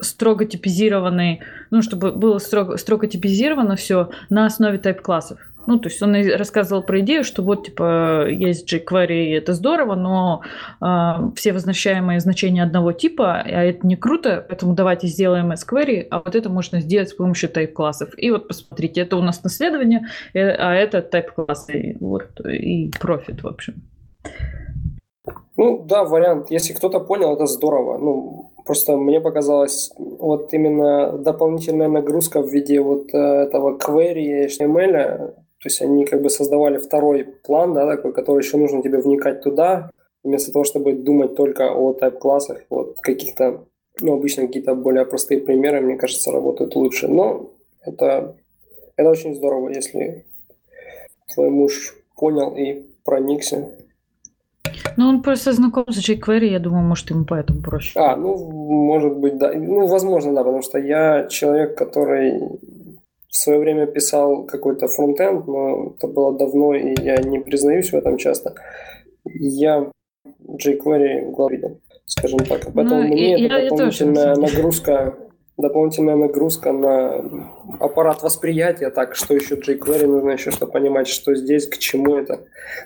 строго типизированный, ну, чтобы было строго, строго типизировано все на основе тайп-классов. Ну, то есть он рассказывал про идею, что вот, типа, есть jQuery, и это здорово, но э, все возвращаемые значения одного типа, а это не круто, поэтому давайте сделаем SQuery, а вот это можно сделать с помощью тайп-классов. И вот посмотрите, это у нас наследование, э, а это тайп-классы, вот, и профит, в общем.
Ну, да, вариант. Если кто-то понял, это здорово. Ну, Просто мне показалось, вот именно дополнительная нагрузка в виде вот э, этого query HTML, то есть они как бы создавали второй план, да, такой, который еще нужно тебе вникать туда, вместо того, чтобы думать только о тайп-классах, вот каких-то, ну, обычно какие-то более простые примеры, мне кажется, работают лучше. Но это, это очень здорово, если твой муж понял и проникся.
Ну, он просто знаком с jQuery, я думаю, может, ему поэтому проще.
А, ну, может быть, да. Ну, возможно, да, потому что я человек, который в свое время писал какой-то фронтенд, но это было давно, и я не признаюсь в этом часто. Я jQuery главный, скажем так. Поэтому ну, мне и, это я, дополнительная я нагрузка дополнительная нагрузка на аппарат восприятия, так, что еще jQuery, нужно еще что понимать, что здесь, к чему это.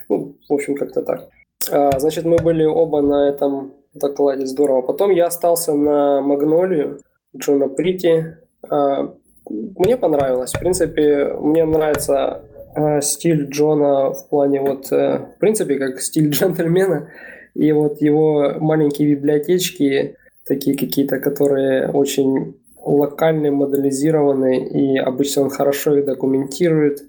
Ну, в общем, как-то так. А, значит, мы были оба на этом докладе, здорово. Потом я остался на Магнолию Джона Прити. А, мне понравилось. В принципе, мне нравится а, стиль Джона в плане вот, э, в принципе, как стиль джентльмена. И вот его маленькие библиотечки, такие какие-то, которые очень локальные, моделизированные, и обычно он хорошо их документирует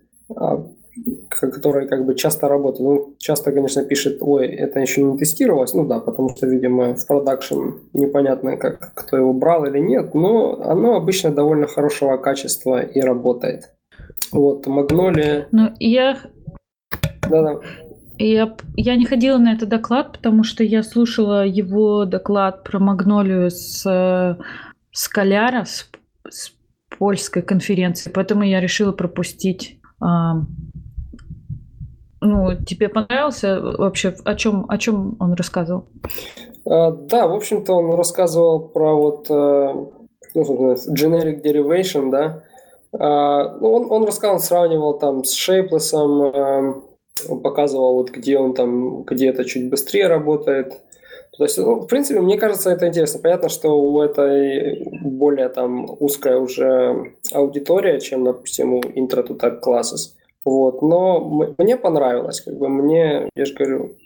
которые как бы часто работают. Ну, часто, конечно, пишет, ой, это еще не тестировалось. Ну да, потому что, видимо, в продакшн непонятно, как, кто его брал или нет, но оно обычно довольно хорошего качества и работает. Вот, Магнолия...
Ну, я... Да-да. Я, я не ходила на этот доклад, потому что я слушала его доклад про Магнолию с, с Коляра, с, с польской конференции, поэтому я решила пропустить ну, тебе понравился вообще? О чем, о чем он рассказывал?
А, да, в общем-то, он рассказывал про вот э, ну, generic derivation, да. А, он, он рассказывал, сравнивал там с Shapeless, э, показывал вот где он там, где это чуть быстрее работает. То есть, ну, в принципе, мне кажется, это интересно. Понятно, что у этой более там узкая уже аудитория, чем, допустим, у Intro to Type Classes. Вот. Но мне понравилось. Как бы мне, я же говорю,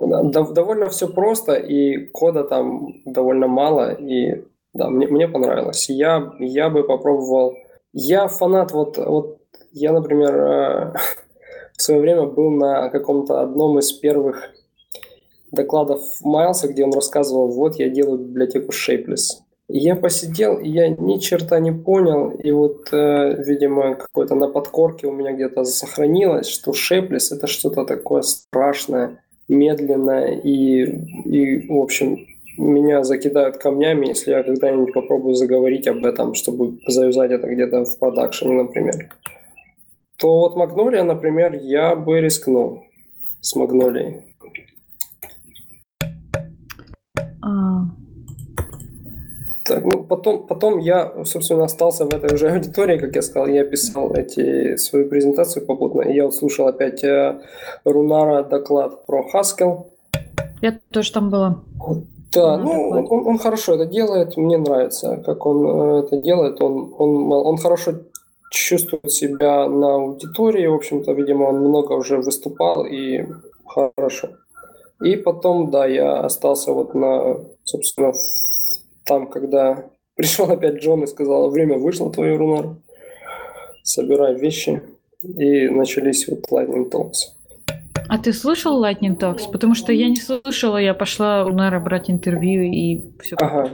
довольно все просто, и кода там довольно мало, и да, мне, мне понравилось. Я, я бы попробовал... Я фанат, вот, вот я, например, э, в свое время был на каком-то одном из первых докладов Майлса, где он рассказывал, вот я делаю библиотеку Shapeless. Я посидел, и я ни черта не понял, и вот, э, видимо, какое-то на подкорке у меня где-то сохранилось, что Shapeless это что-то такое страшное, медленное, и, и, в общем, меня закидают камнями, если я когда-нибудь попробую заговорить об этом, чтобы завязать это где-то в продакшене, например. То вот Магнолия, например, я бы рискнул с Магнолией. Так, ну, потом, потом я, собственно, остался в этой уже аудитории, как я сказал, я писал эти, свою презентацию попутно, и я вот слушал опять э, Рунара доклад про Haskell.
Я тоже там была.
Да, ну, он, он, он хорошо это делает, мне нравится, как он э, это делает, он, он, он хорошо чувствует себя на аудитории, в общем-то, видимо, он много уже выступал, и хорошо. И потом, да, я остался вот на, собственно, там, когда пришел опять Джон и сказал, время вышло твое, Рунар, собирай вещи. И начались вот Lightning Talks.
А ты слушал Lightning Talks? Потому что я не слушала, я пошла у Нара брать интервью и все ага.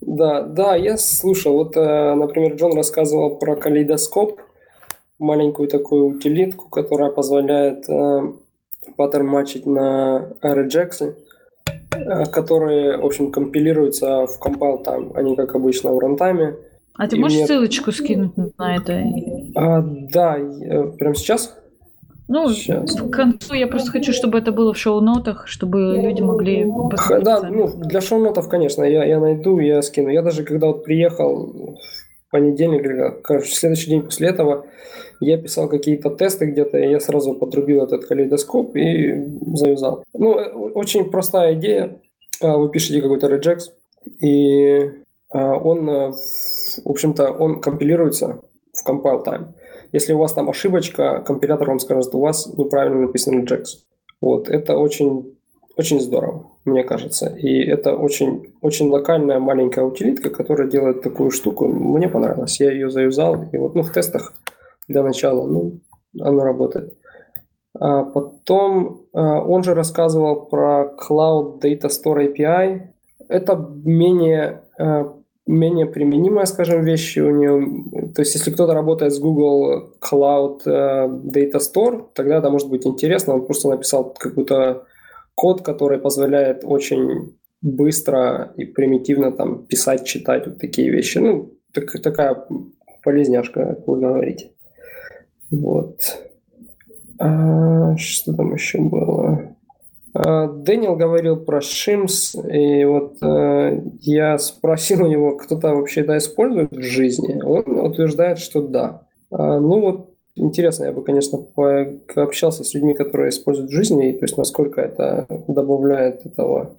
Да, да, я слушал. Вот, э, например, Джон рассказывал про калейдоскоп, маленькую такую утилитку, которая позволяет э, паттерн матчить на э, которые, в общем, компилируются в compile time, они, как обычно, в рантайме.
А ты можешь мне... ссылочку скинуть на это?
А, да, прямо сейчас?
Ну, Сейчас. к концу я просто хочу, чтобы это было в шоу-нотах, чтобы люди могли
посмотреть. Да, сами. ну, для шоу-нотов, конечно, я, я найду, я скину. Я даже когда вот приехал в понедельник, короче, следующий день после этого, я писал какие-то тесты где-то, я сразу подрубил этот калейдоскоп и завязал. Ну, э, очень простая идея. А, вы пишете какой-то regex, и а, он, э, в общем-то, он компилируется в compile time. Если у вас там ошибочка, компилятор вам скажет, у вас неправильно написан regex. Вот, это очень, очень здорово, мне кажется. И это очень, очень локальная маленькая утилитка, которая делает такую штуку. Мне понравилось. Я ее заюзал. И вот, ну, в тестах для начала, ну, оно работает. А потом а, он же рассказывал про Cloud Data Store API. Это менее, а, менее применимая, скажем, вещь у нее. То есть, если кто-то работает с Google Cloud а, Data Store, тогда это может быть интересно. Он просто написал какой-то код, который позволяет очень быстро и примитивно там писать, читать вот такие вещи. Ну, так, такая полезняшка, как вы говорите. Вот. А, что там еще было? А, Дэниел говорил про Шимс, и вот а, я спросил у него, кто-то вообще это использует в жизни. Он утверждает, что да. А, ну вот интересно, я бы, конечно, пообщался с людьми, которые используют в жизни, то есть насколько это добавляет этого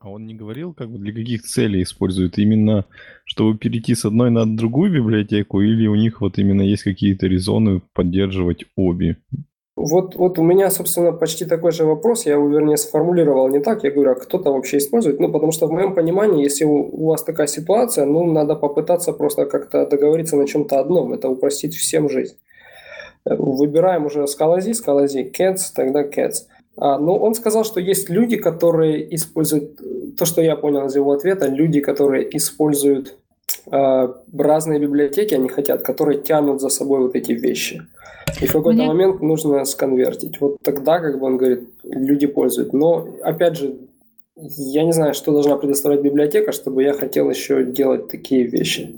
а он не говорил, как бы для каких целей используют? Именно чтобы перейти с одной на другую библиотеку, или у них вот именно есть какие-то резоны поддерживать обе?
Вот, вот у меня, собственно, почти такой же вопрос. Я его, вернее, сформулировал не так. Я говорю, а кто-то вообще использует? Ну, потому что в моем понимании, если у, у вас такая ситуация, ну, надо попытаться просто как-то договориться на чем-то одном. Это упростить всем жизнь. Выбираем уже скалази, скалази, cats, тогда cats. А, ну, он сказал, что есть люди, которые используют, то, что я понял из его ответа, люди, которые используют э, разные библиотеки, они хотят, которые тянут за собой вот эти вещи. И в какой-то Мне... момент нужно сконвертить. Вот тогда, как бы он говорит, люди пользуют. Но, опять же, я не знаю, что должна предоставлять библиотека, чтобы я хотел еще делать такие вещи.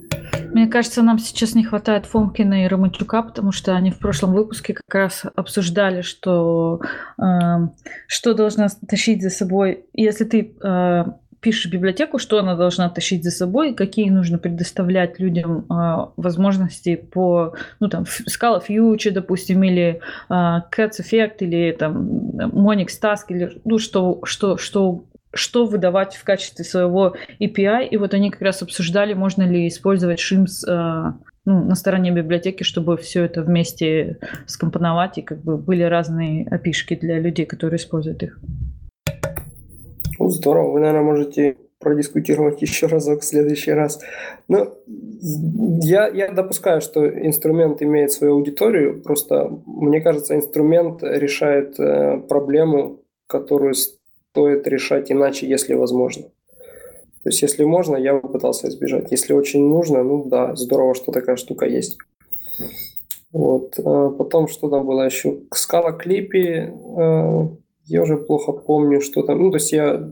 Мне кажется, нам сейчас не хватает Фомкина и Романчука, потому что они в прошлом выпуске как раз обсуждали, что э, что должна тащить за собой, если ты э, пишешь библиотеку, что она должна тащить за собой, какие нужно предоставлять людям э, возможности по, ну там, Scala Future, допустим, или э, Cats Effect, или там Monix Task, или ну что, что, что что выдавать в качестве своего API, и вот они как раз обсуждали, можно ли использовать Shims э, ну, на стороне библиотеки, чтобы все это вместе скомпоновать, и как бы были разные опишки для людей, которые используют их.
Ну, здорово. Вы, наверное, можете продискутировать еще разок в следующий раз. Но я, я допускаю, что инструмент имеет свою аудиторию, просто мне кажется, инструмент решает э, проблему, которую стоит решать иначе, если возможно. То есть, если можно, я бы пытался избежать. Если очень нужно, ну да, здорово, что такая штука есть. Вот. А потом что там было еще? Скала клипе. Я уже плохо помню, что там. Ну, то есть я...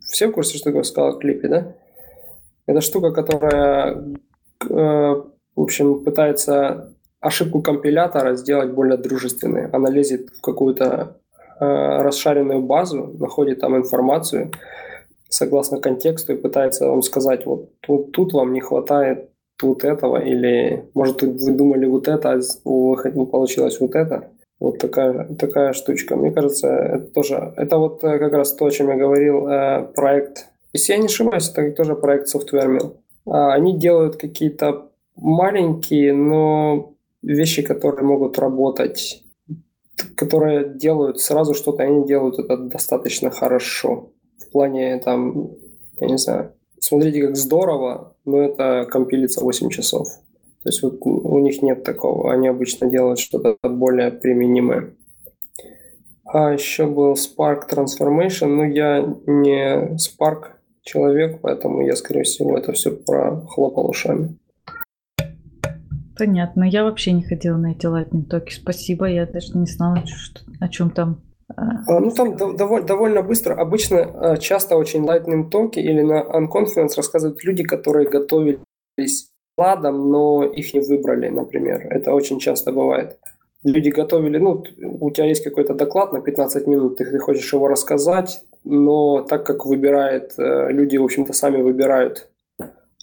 Все в курсе, что такое скала клипе, да? Это штука, которая, э, в общем, пытается ошибку компилятора сделать более дружественной. Она лезет в какую-то э, расшаренную базу, находит там информацию, согласно контексту и пытается вам сказать, вот тут, тут вам не хватает вот этого, или может вы думали вот это, а у вас получилось вот это. Вот такая, такая штучка. Мне кажется, это тоже, это вот э, как раз то, о чем я говорил, э, проект, если я не ошибаюсь, это тоже проект Software Mill. А, они делают какие-то маленькие, но вещи, которые могут работать, которые делают сразу что-то, они делают это достаточно хорошо. В плане там, я не знаю, смотрите, как здорово, но это компилится 8 часов. То есть вот у них нет такого. Они обычно делают что-то более применимое. А еще был Spark Transformation. но я не Spark человек, поэтому я, скорее всего, это все прохлопал ушами.
Понятно. Я вообще не ходила на эти Lightning токи. Спасибо. Я даже не знала, что, о чем там.
А, а ну, там довольно, довольно быстро. Обычно а, часто очень Lightning токи или на Unconference рассказывают люди, которые готовились ладом, но их не выбрали, например. Это очень часто бывает. Люди готовили, ну, у тебя есть какой-то доклад на 15 минут, ты, ты хочешь его рассказать, но так как выбирает, э, люди, в общем-то, сами выбирают,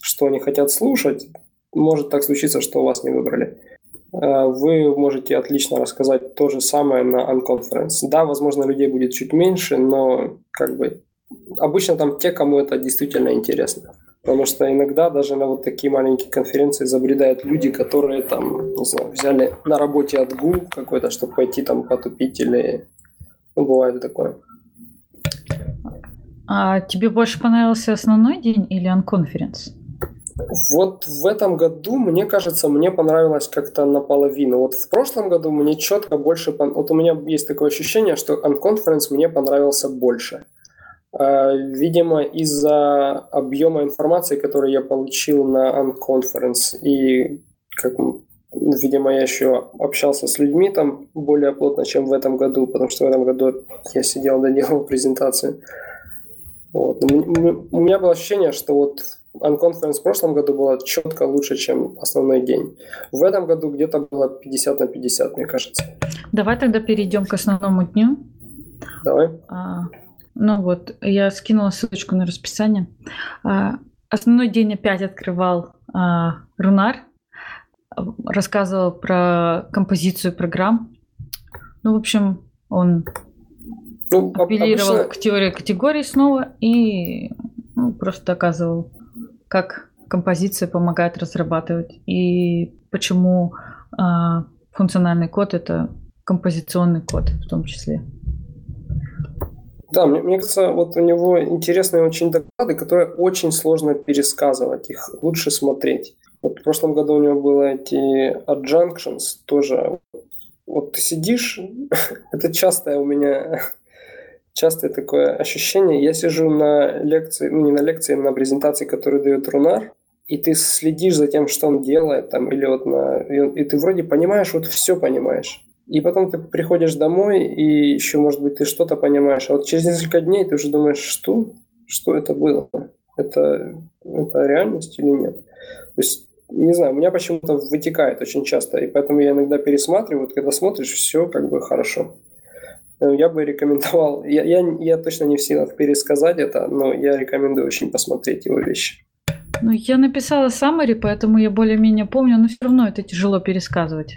что они хотят слушать, может так случиться, что вас не выбрали. Э, вы можете отлично рассказать то же самое на Unconference. Да, возможно, людей будет чуть меньше, но как бы обычно там те, кому это действительно интересно. Потому что иногда даже на вот такие маленькие конференции забредают люди, которые там, не знаю, взяли на работе отгул какой-то, чтобы пойти там потупить или... Ну, бывает такое.
А тебе больше понравился основной день или анконференс?
Вот в этом году, мне кажется, мне понравилось как-то наполовину. Вот в прошлом году мне четко больше... Вот у меня есть такое ощущение, что анконференс мне понравился больше. Видимо, из-за объема информации, который я получил на Unconference, и, как, видимо, я еще общался с людьми там более плотно, чем в этом году, потому что в этом году я сидел, доделал презентацию. Вот. У меня было ощущение, что вот Unconference в прошлом году было четко лучше, чем основной день. В этом году где-то было 50 на 50, мне кажется.
Давай тогда перейдем к основному дню.
Давай.
А, ну вот, я скинула ссылочку на расписание. А, основной день опять открывал а, Рунар, рассказывал про композицию программ. Ну, в общем, он ну, апеллировал обычно... к теории категорий снова и ну, просто доказывал, как композиция помогает разрабатывать и почему а, функциональный код это композиционный код в том числе.
Да, мне, мне кажется, вот у него интересные очень доклады, которые очень сложно пересказывать, их лучше смотреть. Вот в прошлом году у него было эти adjunctions тоже. Вот ты сидишь, это частое у меня частое такое ощущение. Я сижу на лекции, ну не на лекции, на презентации, которую дает Рунар, и ты следишь за тем, что он делает, там, или вот на... И ты вроде понимаешь, вот все понимаешь. И потом ты приходишь домой, и еще, может быть, ты что-то понимаешь. А вот через несколько дней ты уже думаешь, что? Что это было? Это, это реальность или нет? То есть, не знаю, у меня почему-то вытекает очень часто, и поэтому я иногда пересматриваю, вот когда смотришь, все как бы хорошо. э, я бы рекомендовал, я, я, я точно не в силах пересказать это, но я рекомендую очень посмотреть его вещи.
Ну, я написала summary, поэтому я более-менее помню, но все равно это тяжело пересказывать.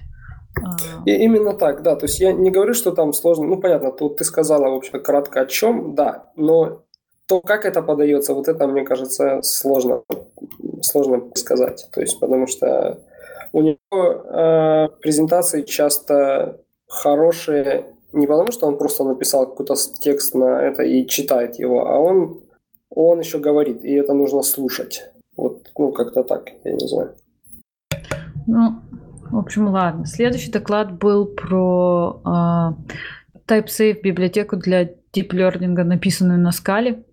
И именно так, да. То есть я не говорю, что там сложно. Ну, понятно, тут ты сказала, в общем, кратко о чем, да. Но то, как это подается, вот это, мне кажется, сложно, сложно сказать. То есть, потому что у него э, презентации часто хорошие не потому, что он просто написал какой-то текст на это и читает его, а он, он еще говорит, и это нужно слушать. Вот, ну, как-то так, я не знаю.
Ну, в общем, ладно. Следующий доклад был про э, TypeSafe библиотеку для Learning, написанную на скале.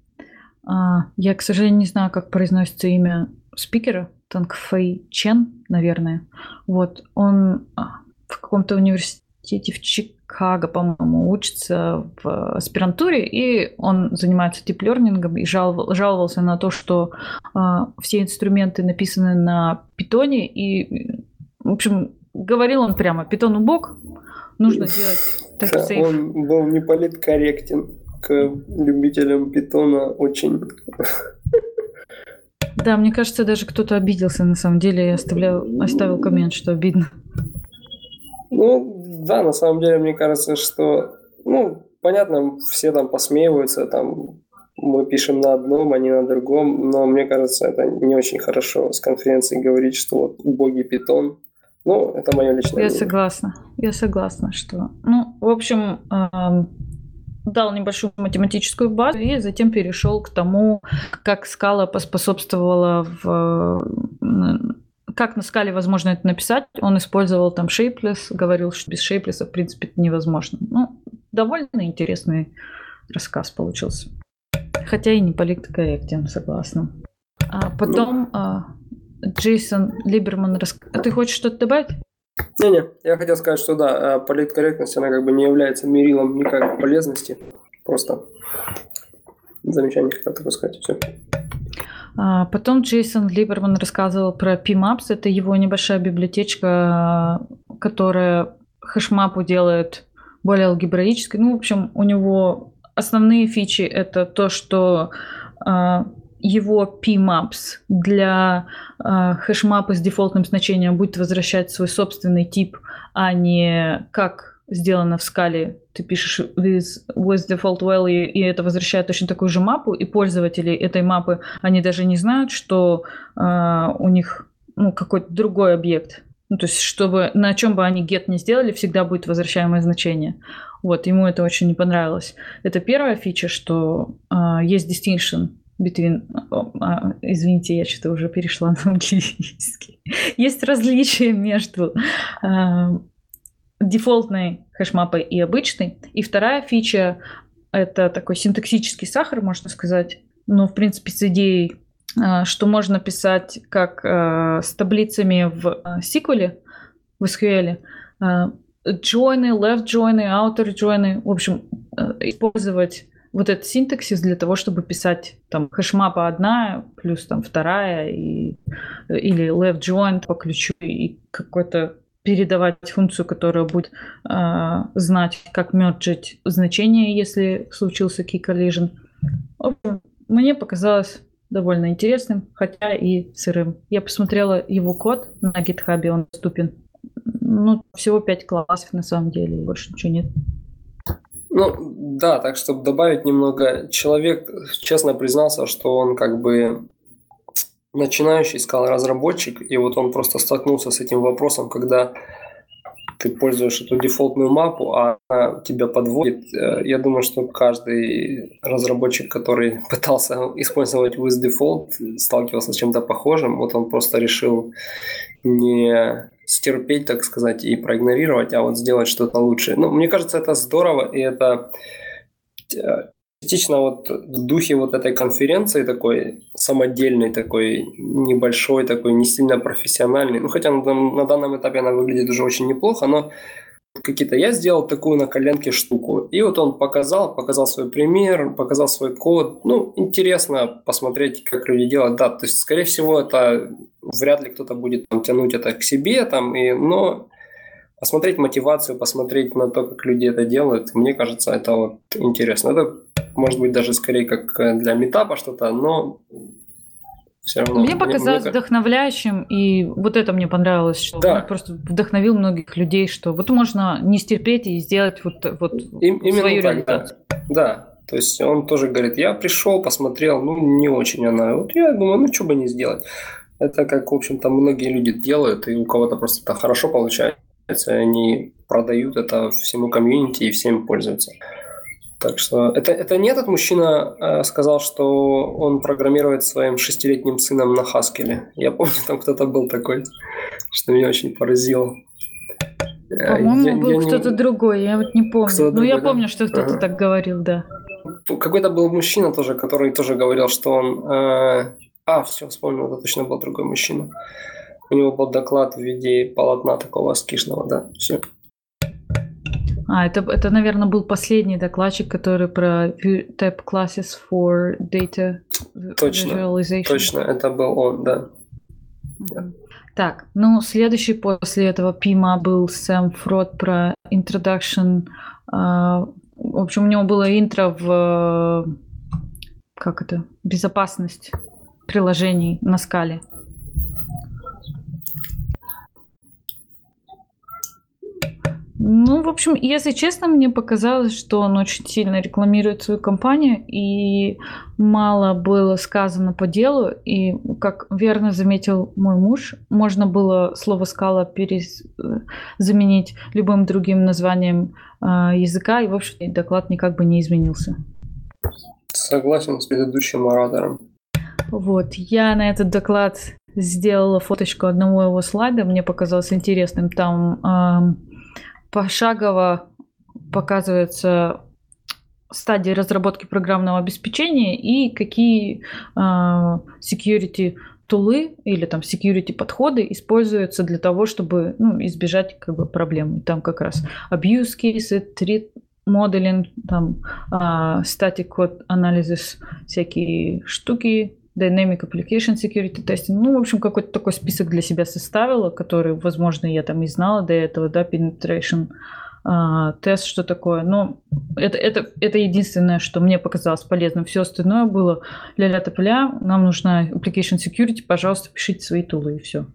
А, я, к сожалению, не знаю, как произносится имя спикера. Тангфэй Чен, наверное. Вот, он а, в каком-то университете в Чикаго, по-моему, учится в аспирантуре, и он занимается диплернингом и жаловал, жаловался на то, что э, все инструменты написаны на питоне, и, в общем, говорил он прямо, питон убог, нужно делать
так да, Он был не политкорректен к любителям питона очень.
Да, мне кажется, даже кто-то обиделся на самом деле и оставлял, оставил коммент, что обидно.
Ну, да, на самом деле, мне кажется, что, ну, понятно, все там посмеиваются, там мы пишем на одном, а не на другом, но мне кажется, это не очень хорошо с конференции говорить, что вот убогий питон. Ну, это мое личное
Я мнение. согласна. Я согласна, что... Ну, в общем, дал небольшую математическую базу и затем перешел к тому, как скала поспособствовала в как на скале возможно это написать. Он использовал там shapeless, говорил, что без shapeless в принципе это невозможно. Ну, довольно интересный рассказ получился. Хотя и не политкорректен, согласна. А потом а, Джейсон Либерман... Рас... А ты хочешь что-то добавить?
Не-не, я хотел сказать, что да, э, политкорректность, она как бы не является мерилом никак полезности. Просто замечание такое сказать, все.
А, потом Джейсон Либерман рассказывал про PMAPS. Это его небольшая библиотечка, которая хэшмапу делает более алгебраической. Ну, в общем, у него основные фичи это то, что а, его pmaps для э, хэшмапа с дефолтным значением будет возвращать свой собственный тип, а не как сделано в скале. Ты пишешь with, with default value, и это возвращает точно такую же мапу, и пользователи этой мапы, они даже не знают, что э, у них ну, какой-то другой объект. Ну, то есть, чтобы на чем бы они get не сделали, всегда будет возвращаемое значение. Вот, ему это очень не понравилось. Это первая фича, что э, есть distinction between... А, извините, я что-то уже перешла на английский. Есть различия между э, дефолтной хэшмапой и обычной. И вторая фича — это такой синтаксический сахар, можно сказать. Ну, в принципе, с идеей, э, что можно писать как э, с таблицами в SQL, в SQL, join, left join, outer join, в общем, использовать вот этот синтаксис для того, чтобы писать там хэшмапа одна плюс там вторая и, или left joint по ключу и какой-то передавать функцию, которая будет э, знать, как мерджить значение, если случился key collision. В общем, мне показалось довольно интересным, хотя и сырым. Я посмотрела его код на GitHub, он доступен. Ну, всего пять классов на самом деле, больше ничего нет.
Ну, да, так чтобы добавить немного, человек честно признался, что он как бы начинающий искал разработчик, и вот он просто столкнулся с этим вопросом, когда ты пользуешь эту дефолтную мапу, а она тебя подводит. Э, я думаю, что каждый разработчик, который пытался использовать with default, сталкивался с чем-то похожим. Вот он просто решил не стерпеть, так сказать, и проигнорировать, а вот сделать что-то лучше. Ну, мне кажется, это здорово, и это э, частично вот в духе вот этой конференции такой самодельной, такой небольшой, такой не сильно профессиональный. Ну, хотя на, на данном этапе она выглядит уже очень неплохо, но какие-то я сделал такую на коленке штуку. И вот он показал, показал свой пример, показал свой код. Ну, интересно посмотреть, как люди делают. Да, то есть, скорее всего, это вряд ли кто-то будет там, тянуть это к себе, там, и, но посмотреть мотивацию, посмотреть на то, как люди это делают, мне кажется, это вот интересно. Это может быть даже скорее как э, для метапа что-то, но
все равно. Мне показалось мне... вдохновляющим, и вот это мне понравилось, что да. он просто вдохновил многих людей, что вот можно не стерпеть и сделать вот, вот
Им, свою так, реализацию. Да. да, то есть он тоже говорит, я пришел, посмотрел, ну не очень она. Вот я думаю, ну что бы не сделать. Это как, в общем-то, многие люди делают, и у кого-то просто это хорошо получается они продают это всему комьюнити и всем пользуются. Так что это, это не этот мужчина э, сказал, что он программирует своим шестилетним сыном на Хаскеле. Я помню, там кто-то был такой, что меня очень поразило.
По-моему, я, был я кто-то не... другой, я вот не помню. Ну, другой, я да? помню, что кто-то ага. так говорил, да.
Какой-то был мужчина тоже, который тоже говорил, что он... Э... А, все, вспомнил, это точно был другой мужчина. У него был доклад в виде полотна такого скишного, да, все.
А, это, это, наверное, был последний докладчик, который про type classes for data
точно, visualization. Точно, это был он, да.
Mm-hmm. Так, ну, следующий после этого Пима был Сэм Фрод про introduction. Uh, в общем, у него было интро в как это, безопасность приложений на скале. Ну, в общем, если честно, мне показалось, что он очень сильно рекламирует свою компанию, и мало было сказано по делу. И, как верно заметил мой муж, можно было слово «скала» перез... заменить любым другим названием э, языка, и, в общем, доклад никак бы не изменился.
Согласен с предыдущим оратором.
Вот, я на этот доклад сделала фоточку одного его слайда, мне показалось интересным. Там э, пошагово показывается стадии разработки программного обеспечения и какие э, security тулы или там security подходы используются для того, чтобы ну, избежать как бы проблем. Там как раз abuse cases, threat modeling, там uh, static code analysis, всякие штуки, Dynamic Application Security Testing. Ну, в общем, какой-то такой список для себя составила, который, возможно, я там и знала до этого, да, Penetration а, тест, что такое. Но это, это, это единственное, что мне показалось полезным. Все остальное было ля-ля тополя. Нам нужна application security, пожалуйста, пишите свои тулы и все.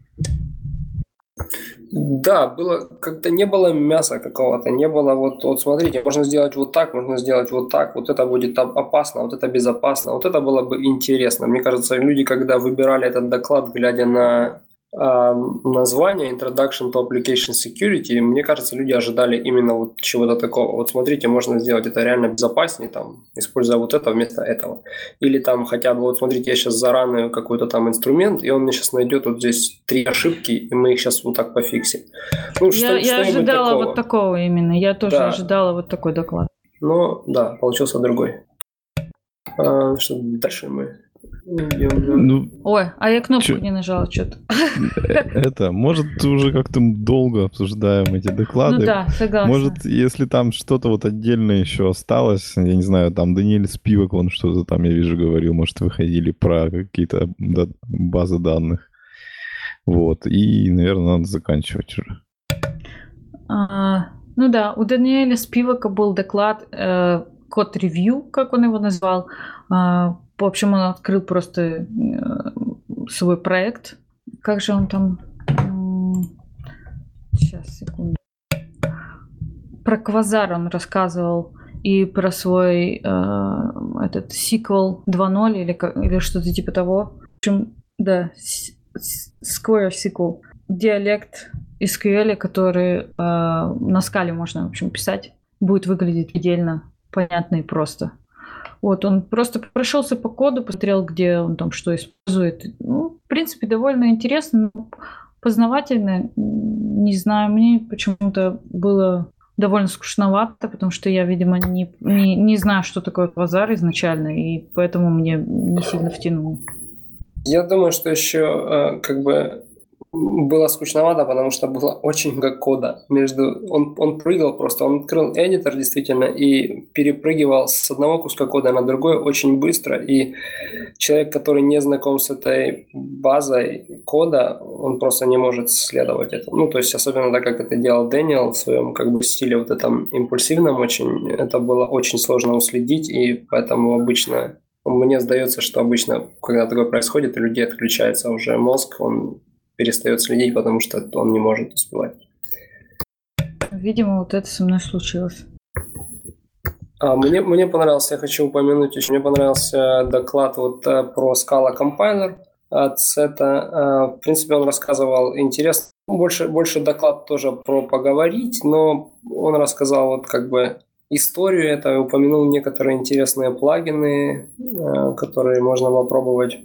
Да, было как-то не было мяса какого-то, не было вот, вот смотрите, можно сделать вот так, можно сделать вот так, вот это будет опасно, вот это безопасно, вот это было бы интересно. Мне кажется, люди, когда выбирали этот доклад, глядя на название Introduction to Application Security, мне кажется, люди ожидали именно вот чего-то такого. Вот смотрите, можно сделать это реально безопаснее, там, используя вот это вместо этого. Или там хотя бы, вот смотрите, я сейчас заранаю какой-то там инструмент, и он мне сейчас найдет вот здесь три ошибки, и мы их сейчас вот так пофиксим.
Ну, что, я, я ожидала такого. вот такого именно, я тоже да. ожидала вот такой доклад.
Но, да, получился другой. А, что дальше мы
ну, Ой, а я кнопку чё? не нажала что-то.
Э, это, может, уже как-то долго обсуждаем эти доклады. Ну
да, согласна.
Может, если там что-то вот отдельное еще осталось, я не знаю, там Даниэль Спивак, он что-то там, я вижу, говорил, может, выходили про какие-то базы данных. Вот, и, наверное, надо заканчивать уже.
А, ну да, у Даниэля Спивака был доклад э, код-ревью, как он его назвал, а, в общем, он открыл просто э, свой проект. Как же он там... Сейчас, секунду. Про Квазар он рассказывал и про свой э, этот сиквел 2.0 или, или что-то типа того. В общем, да, Square SQL. Диалект SQL, который э, на скале можно, в общем, писать. Будет выглядеть предельно понятно и просто. Вот, он просто прошелся по коду, посмотрел, где он там что использует. Ну, в принципе, довольно интересно, познавательно. Не знаю, мне почему-то было довольно скучновато, потому что я, видимо, не, не, не знаю, что такое квазар изначально, и поэтому мне не сильно втянуло.
Я думаю, что еще э, как бы было скучновато, потому что было очень много кода. Между... Он, он прыгал просто, он открыл эдитор действительно и перепрыгивал с одного куска кода на другой очень быстро. И человек, который не знаком с этой базой кода, он просто не может следовать этому. Ну, то есть, особенно так, как это делал Дэниел в своем как бы стиле вот этом импульсивном очень, это было очень сложно уследить, и поэтому обычно мне сдается, что обычно, когда такое происходит, у людей отключается уже мозг, он перестает следить, потому что он не может успевать.
Видимо, вот это со мной случилось.
А, мне, мне понравился, я хочу упомянуть еще, мне понравился доклад вот э, про Scala Compiler от Сета. В принципе, он рассказывал интересно, больше, больше доклад тоже про поговорить, но он рассказал вот как бы историю это, упомянул некоторые интересные плагины, э, которые можно попробовать,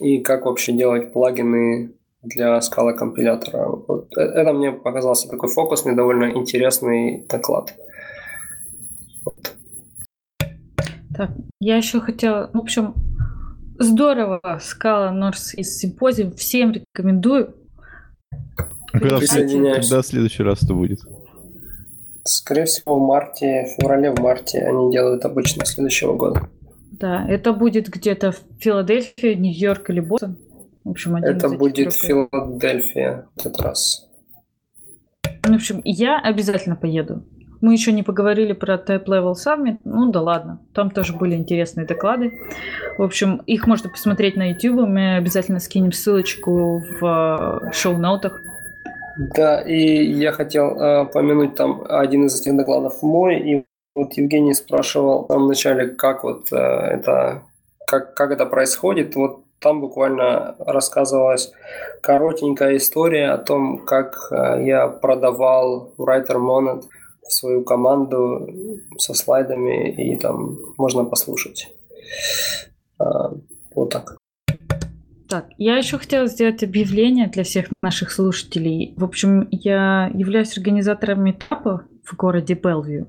и как вообще делать плагины для скала компилятора. Вот э, это мне показался такой фокусный, довольно интересный доклад.
Вот. Так, я еще хотела, в общем, здорово, скала Норс из симпозиум, всем рекомендую.
Когда, когда в следующий раз это будет?
Скорее всего, в марте, в феврале, в марте они делают обычно следующего года.
Да, это будет где-то в Филадельфии, Нью-Йорк или Бостон.
В общем, Это будет Филадельфия в этот раз.
В общем, я обязательно поеду. Мы еще не поговорили про Type Level Summit. Ну да ладно, там тоже были интересные доклады. В общем, их можно посмотреть на YouTube. Мы обязательно скинем ссылочку в э, шоу-ноутах.
Да, и я хотел э, помянуть там один из этих докладов мой. И вот Евгений спрашивал там вначале, как вот э, это, как, как это происходит. Вот там буквально рассказывалась коротенькая история о том, как э, я продавал Writer Monet в свою команду со слайдами, и там можно послушать. А, вот так.
Так, я еще хотела сделать объявление для всех наших слушателей. В общем, я являюсь организатором этапа в городе Белвью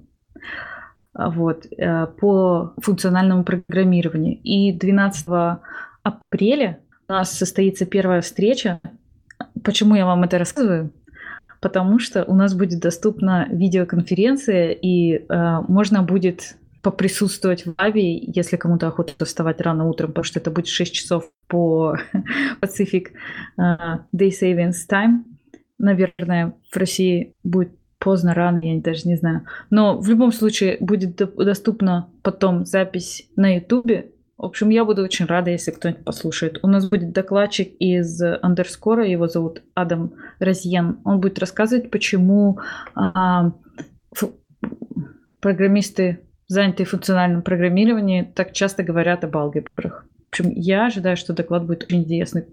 вот, э, по функциональному программированию. И 12 апреле у нас состоится первая встреча. Почему я вам это рассказываю? Потому что у нас будет доступна видеоконференция, и э, можно будет поприсутствовать в лаве, если кому-то охота вставать рано утром, потому что это будет 6 часов по Pacific uh, Day Savings Time. Наверное, в России будет поздно, рано, я даже не знаю. Но в любом случае будет доступна потом запись на Ютубе, в общем, я буду очень рада, если кто-нибудь послушает. У нас будет докладчик из андерскора, его зовут Адам Розьен. Он будет рассказывать, почему а, программисты, занятые функциональным программированием, так часто говорят об алгебрах. В общем, я ожидаю, что доклад будет очень интересный.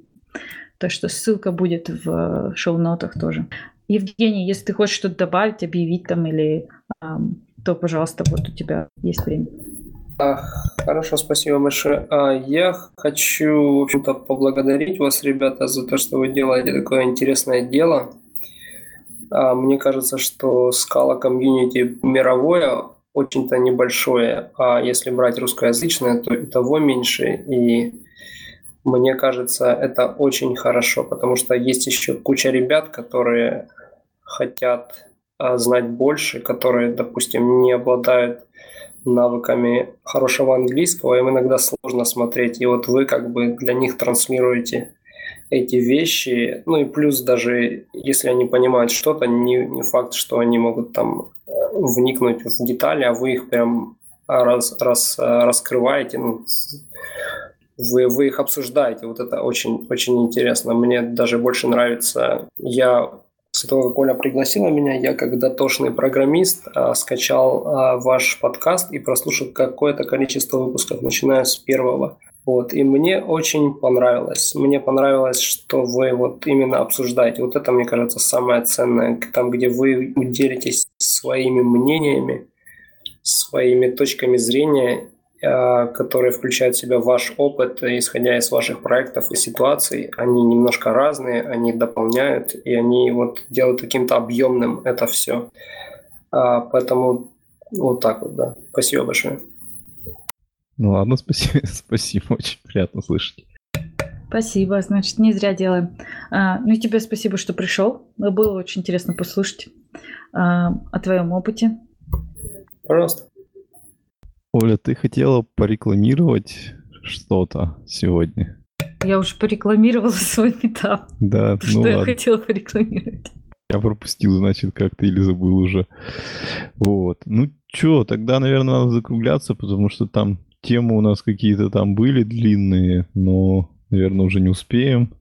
Так что ссылка будет в шоу-нотах тоже. Евгений, если ты хочешь что-то добавить, объявить там или то, пожалуйста, вот у тебя есть время.
А, хорошо, спасибо большое. А, я хочу, в общем-то, поблагодарить вас, ребята, за то, что вы делаете такое интересное дело. А, мне кажется, что скала комьюнити мировое очень-то небольшое, а если брать русскоязычное, то и того меньше. И мне кажется, это очень хорошо, потому что есть еще куча ребят, которые хотят знать больше, которые, допустим, не обладают навыками хорошего английского, им иногда сложно смотреть. И вот вы как бы для них транслируете эти вещи. Ну и плюс даже если они понимают что-то, не, не факт, что они могут там э, вникнуть в детали, а вы их прям раз, раз, э, раскрываете, ну, вы, вы их обсуждаете. Вот это очень, очень интересно. Мне даже больше нравится. Я После того, как Оля пригласила меня, я как дотошный программист а, скачал а, ваш подкаст и прослушал какое-то количество выпусков, начиная с первого. Вот, и мне очень понравилось. Мне понравилось, что вы вот именно обсуждаете. Вот это, мне кажется, самое ценное. Там, где вы делитесь своими мнениями, своими точками зрения которые включают в себя ваш опыт, исходя из ваших проектов и ситуаций. Они немножко разные, они дополняют, и они вот делают каким-то объемным это все. А, поэтому вот так вот, да. Спасибо большое.
Ну ладно, спасибо, спасибо, очень приятно слышать.
Спасибо, значит, не зря делаем. А, ну и тебе спасибо, что пришел. Было очень интересно послушать а, о твоем опыте.
Пожалуйста.
Оля, ты хотела порекламировать что-то сегодня?
Я уже порекламировала свой метап.
Да,
ну Что я хотела порекламировать.
Я пропустил, значит, как-то или забыл уже. Вот. Ну, чё, тогда, наверное, надо закругляться, потому что там темы у нас какие-то там были длинные, но, наверное, уже не успеем.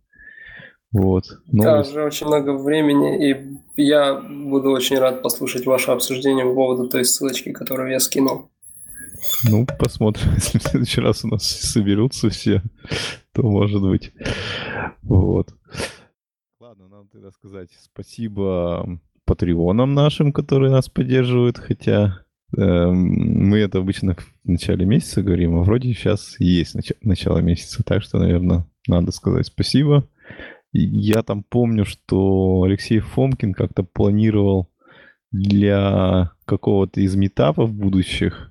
Вот.
Новость. Да, уже очень много времени, и я буду очень рад послушать ваше обсуждение по поводу той ссылочки, которую я скинул.
Ну, посмотрим, если в следующий раз у нас соберутся все, то может быть. Вот. Ладно, надо тогда сказать спасибо патреонам нашим, которые нас поддерживают, хотя э, мы это обычно в начале месяца говорим, а вроде сейчас есть нач- начало месяца, так что, наверное, надо сказать спасибо. Я там помню, что Алексей Фомкин как-то планировал для какого-то из метапов будущих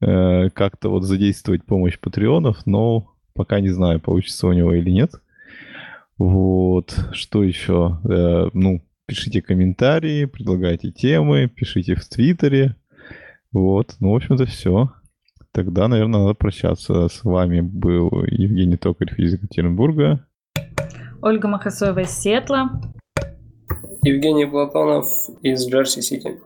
э, как-то вот задействовать помощь патреонов, но пока не знаю, получится у него или нет. Вот, что еще? Э, ну, пишите комментарии, предлагайте темы, пишите в Твиттере. Вот, ну, в общем-то, все. Тогда, наверное, надо прощаться. С вами был Евгений Токарев из Екатеринбурга.
Ольга Махасоева из Сиэтла.
Евгений Платонов из Джерси-Сити.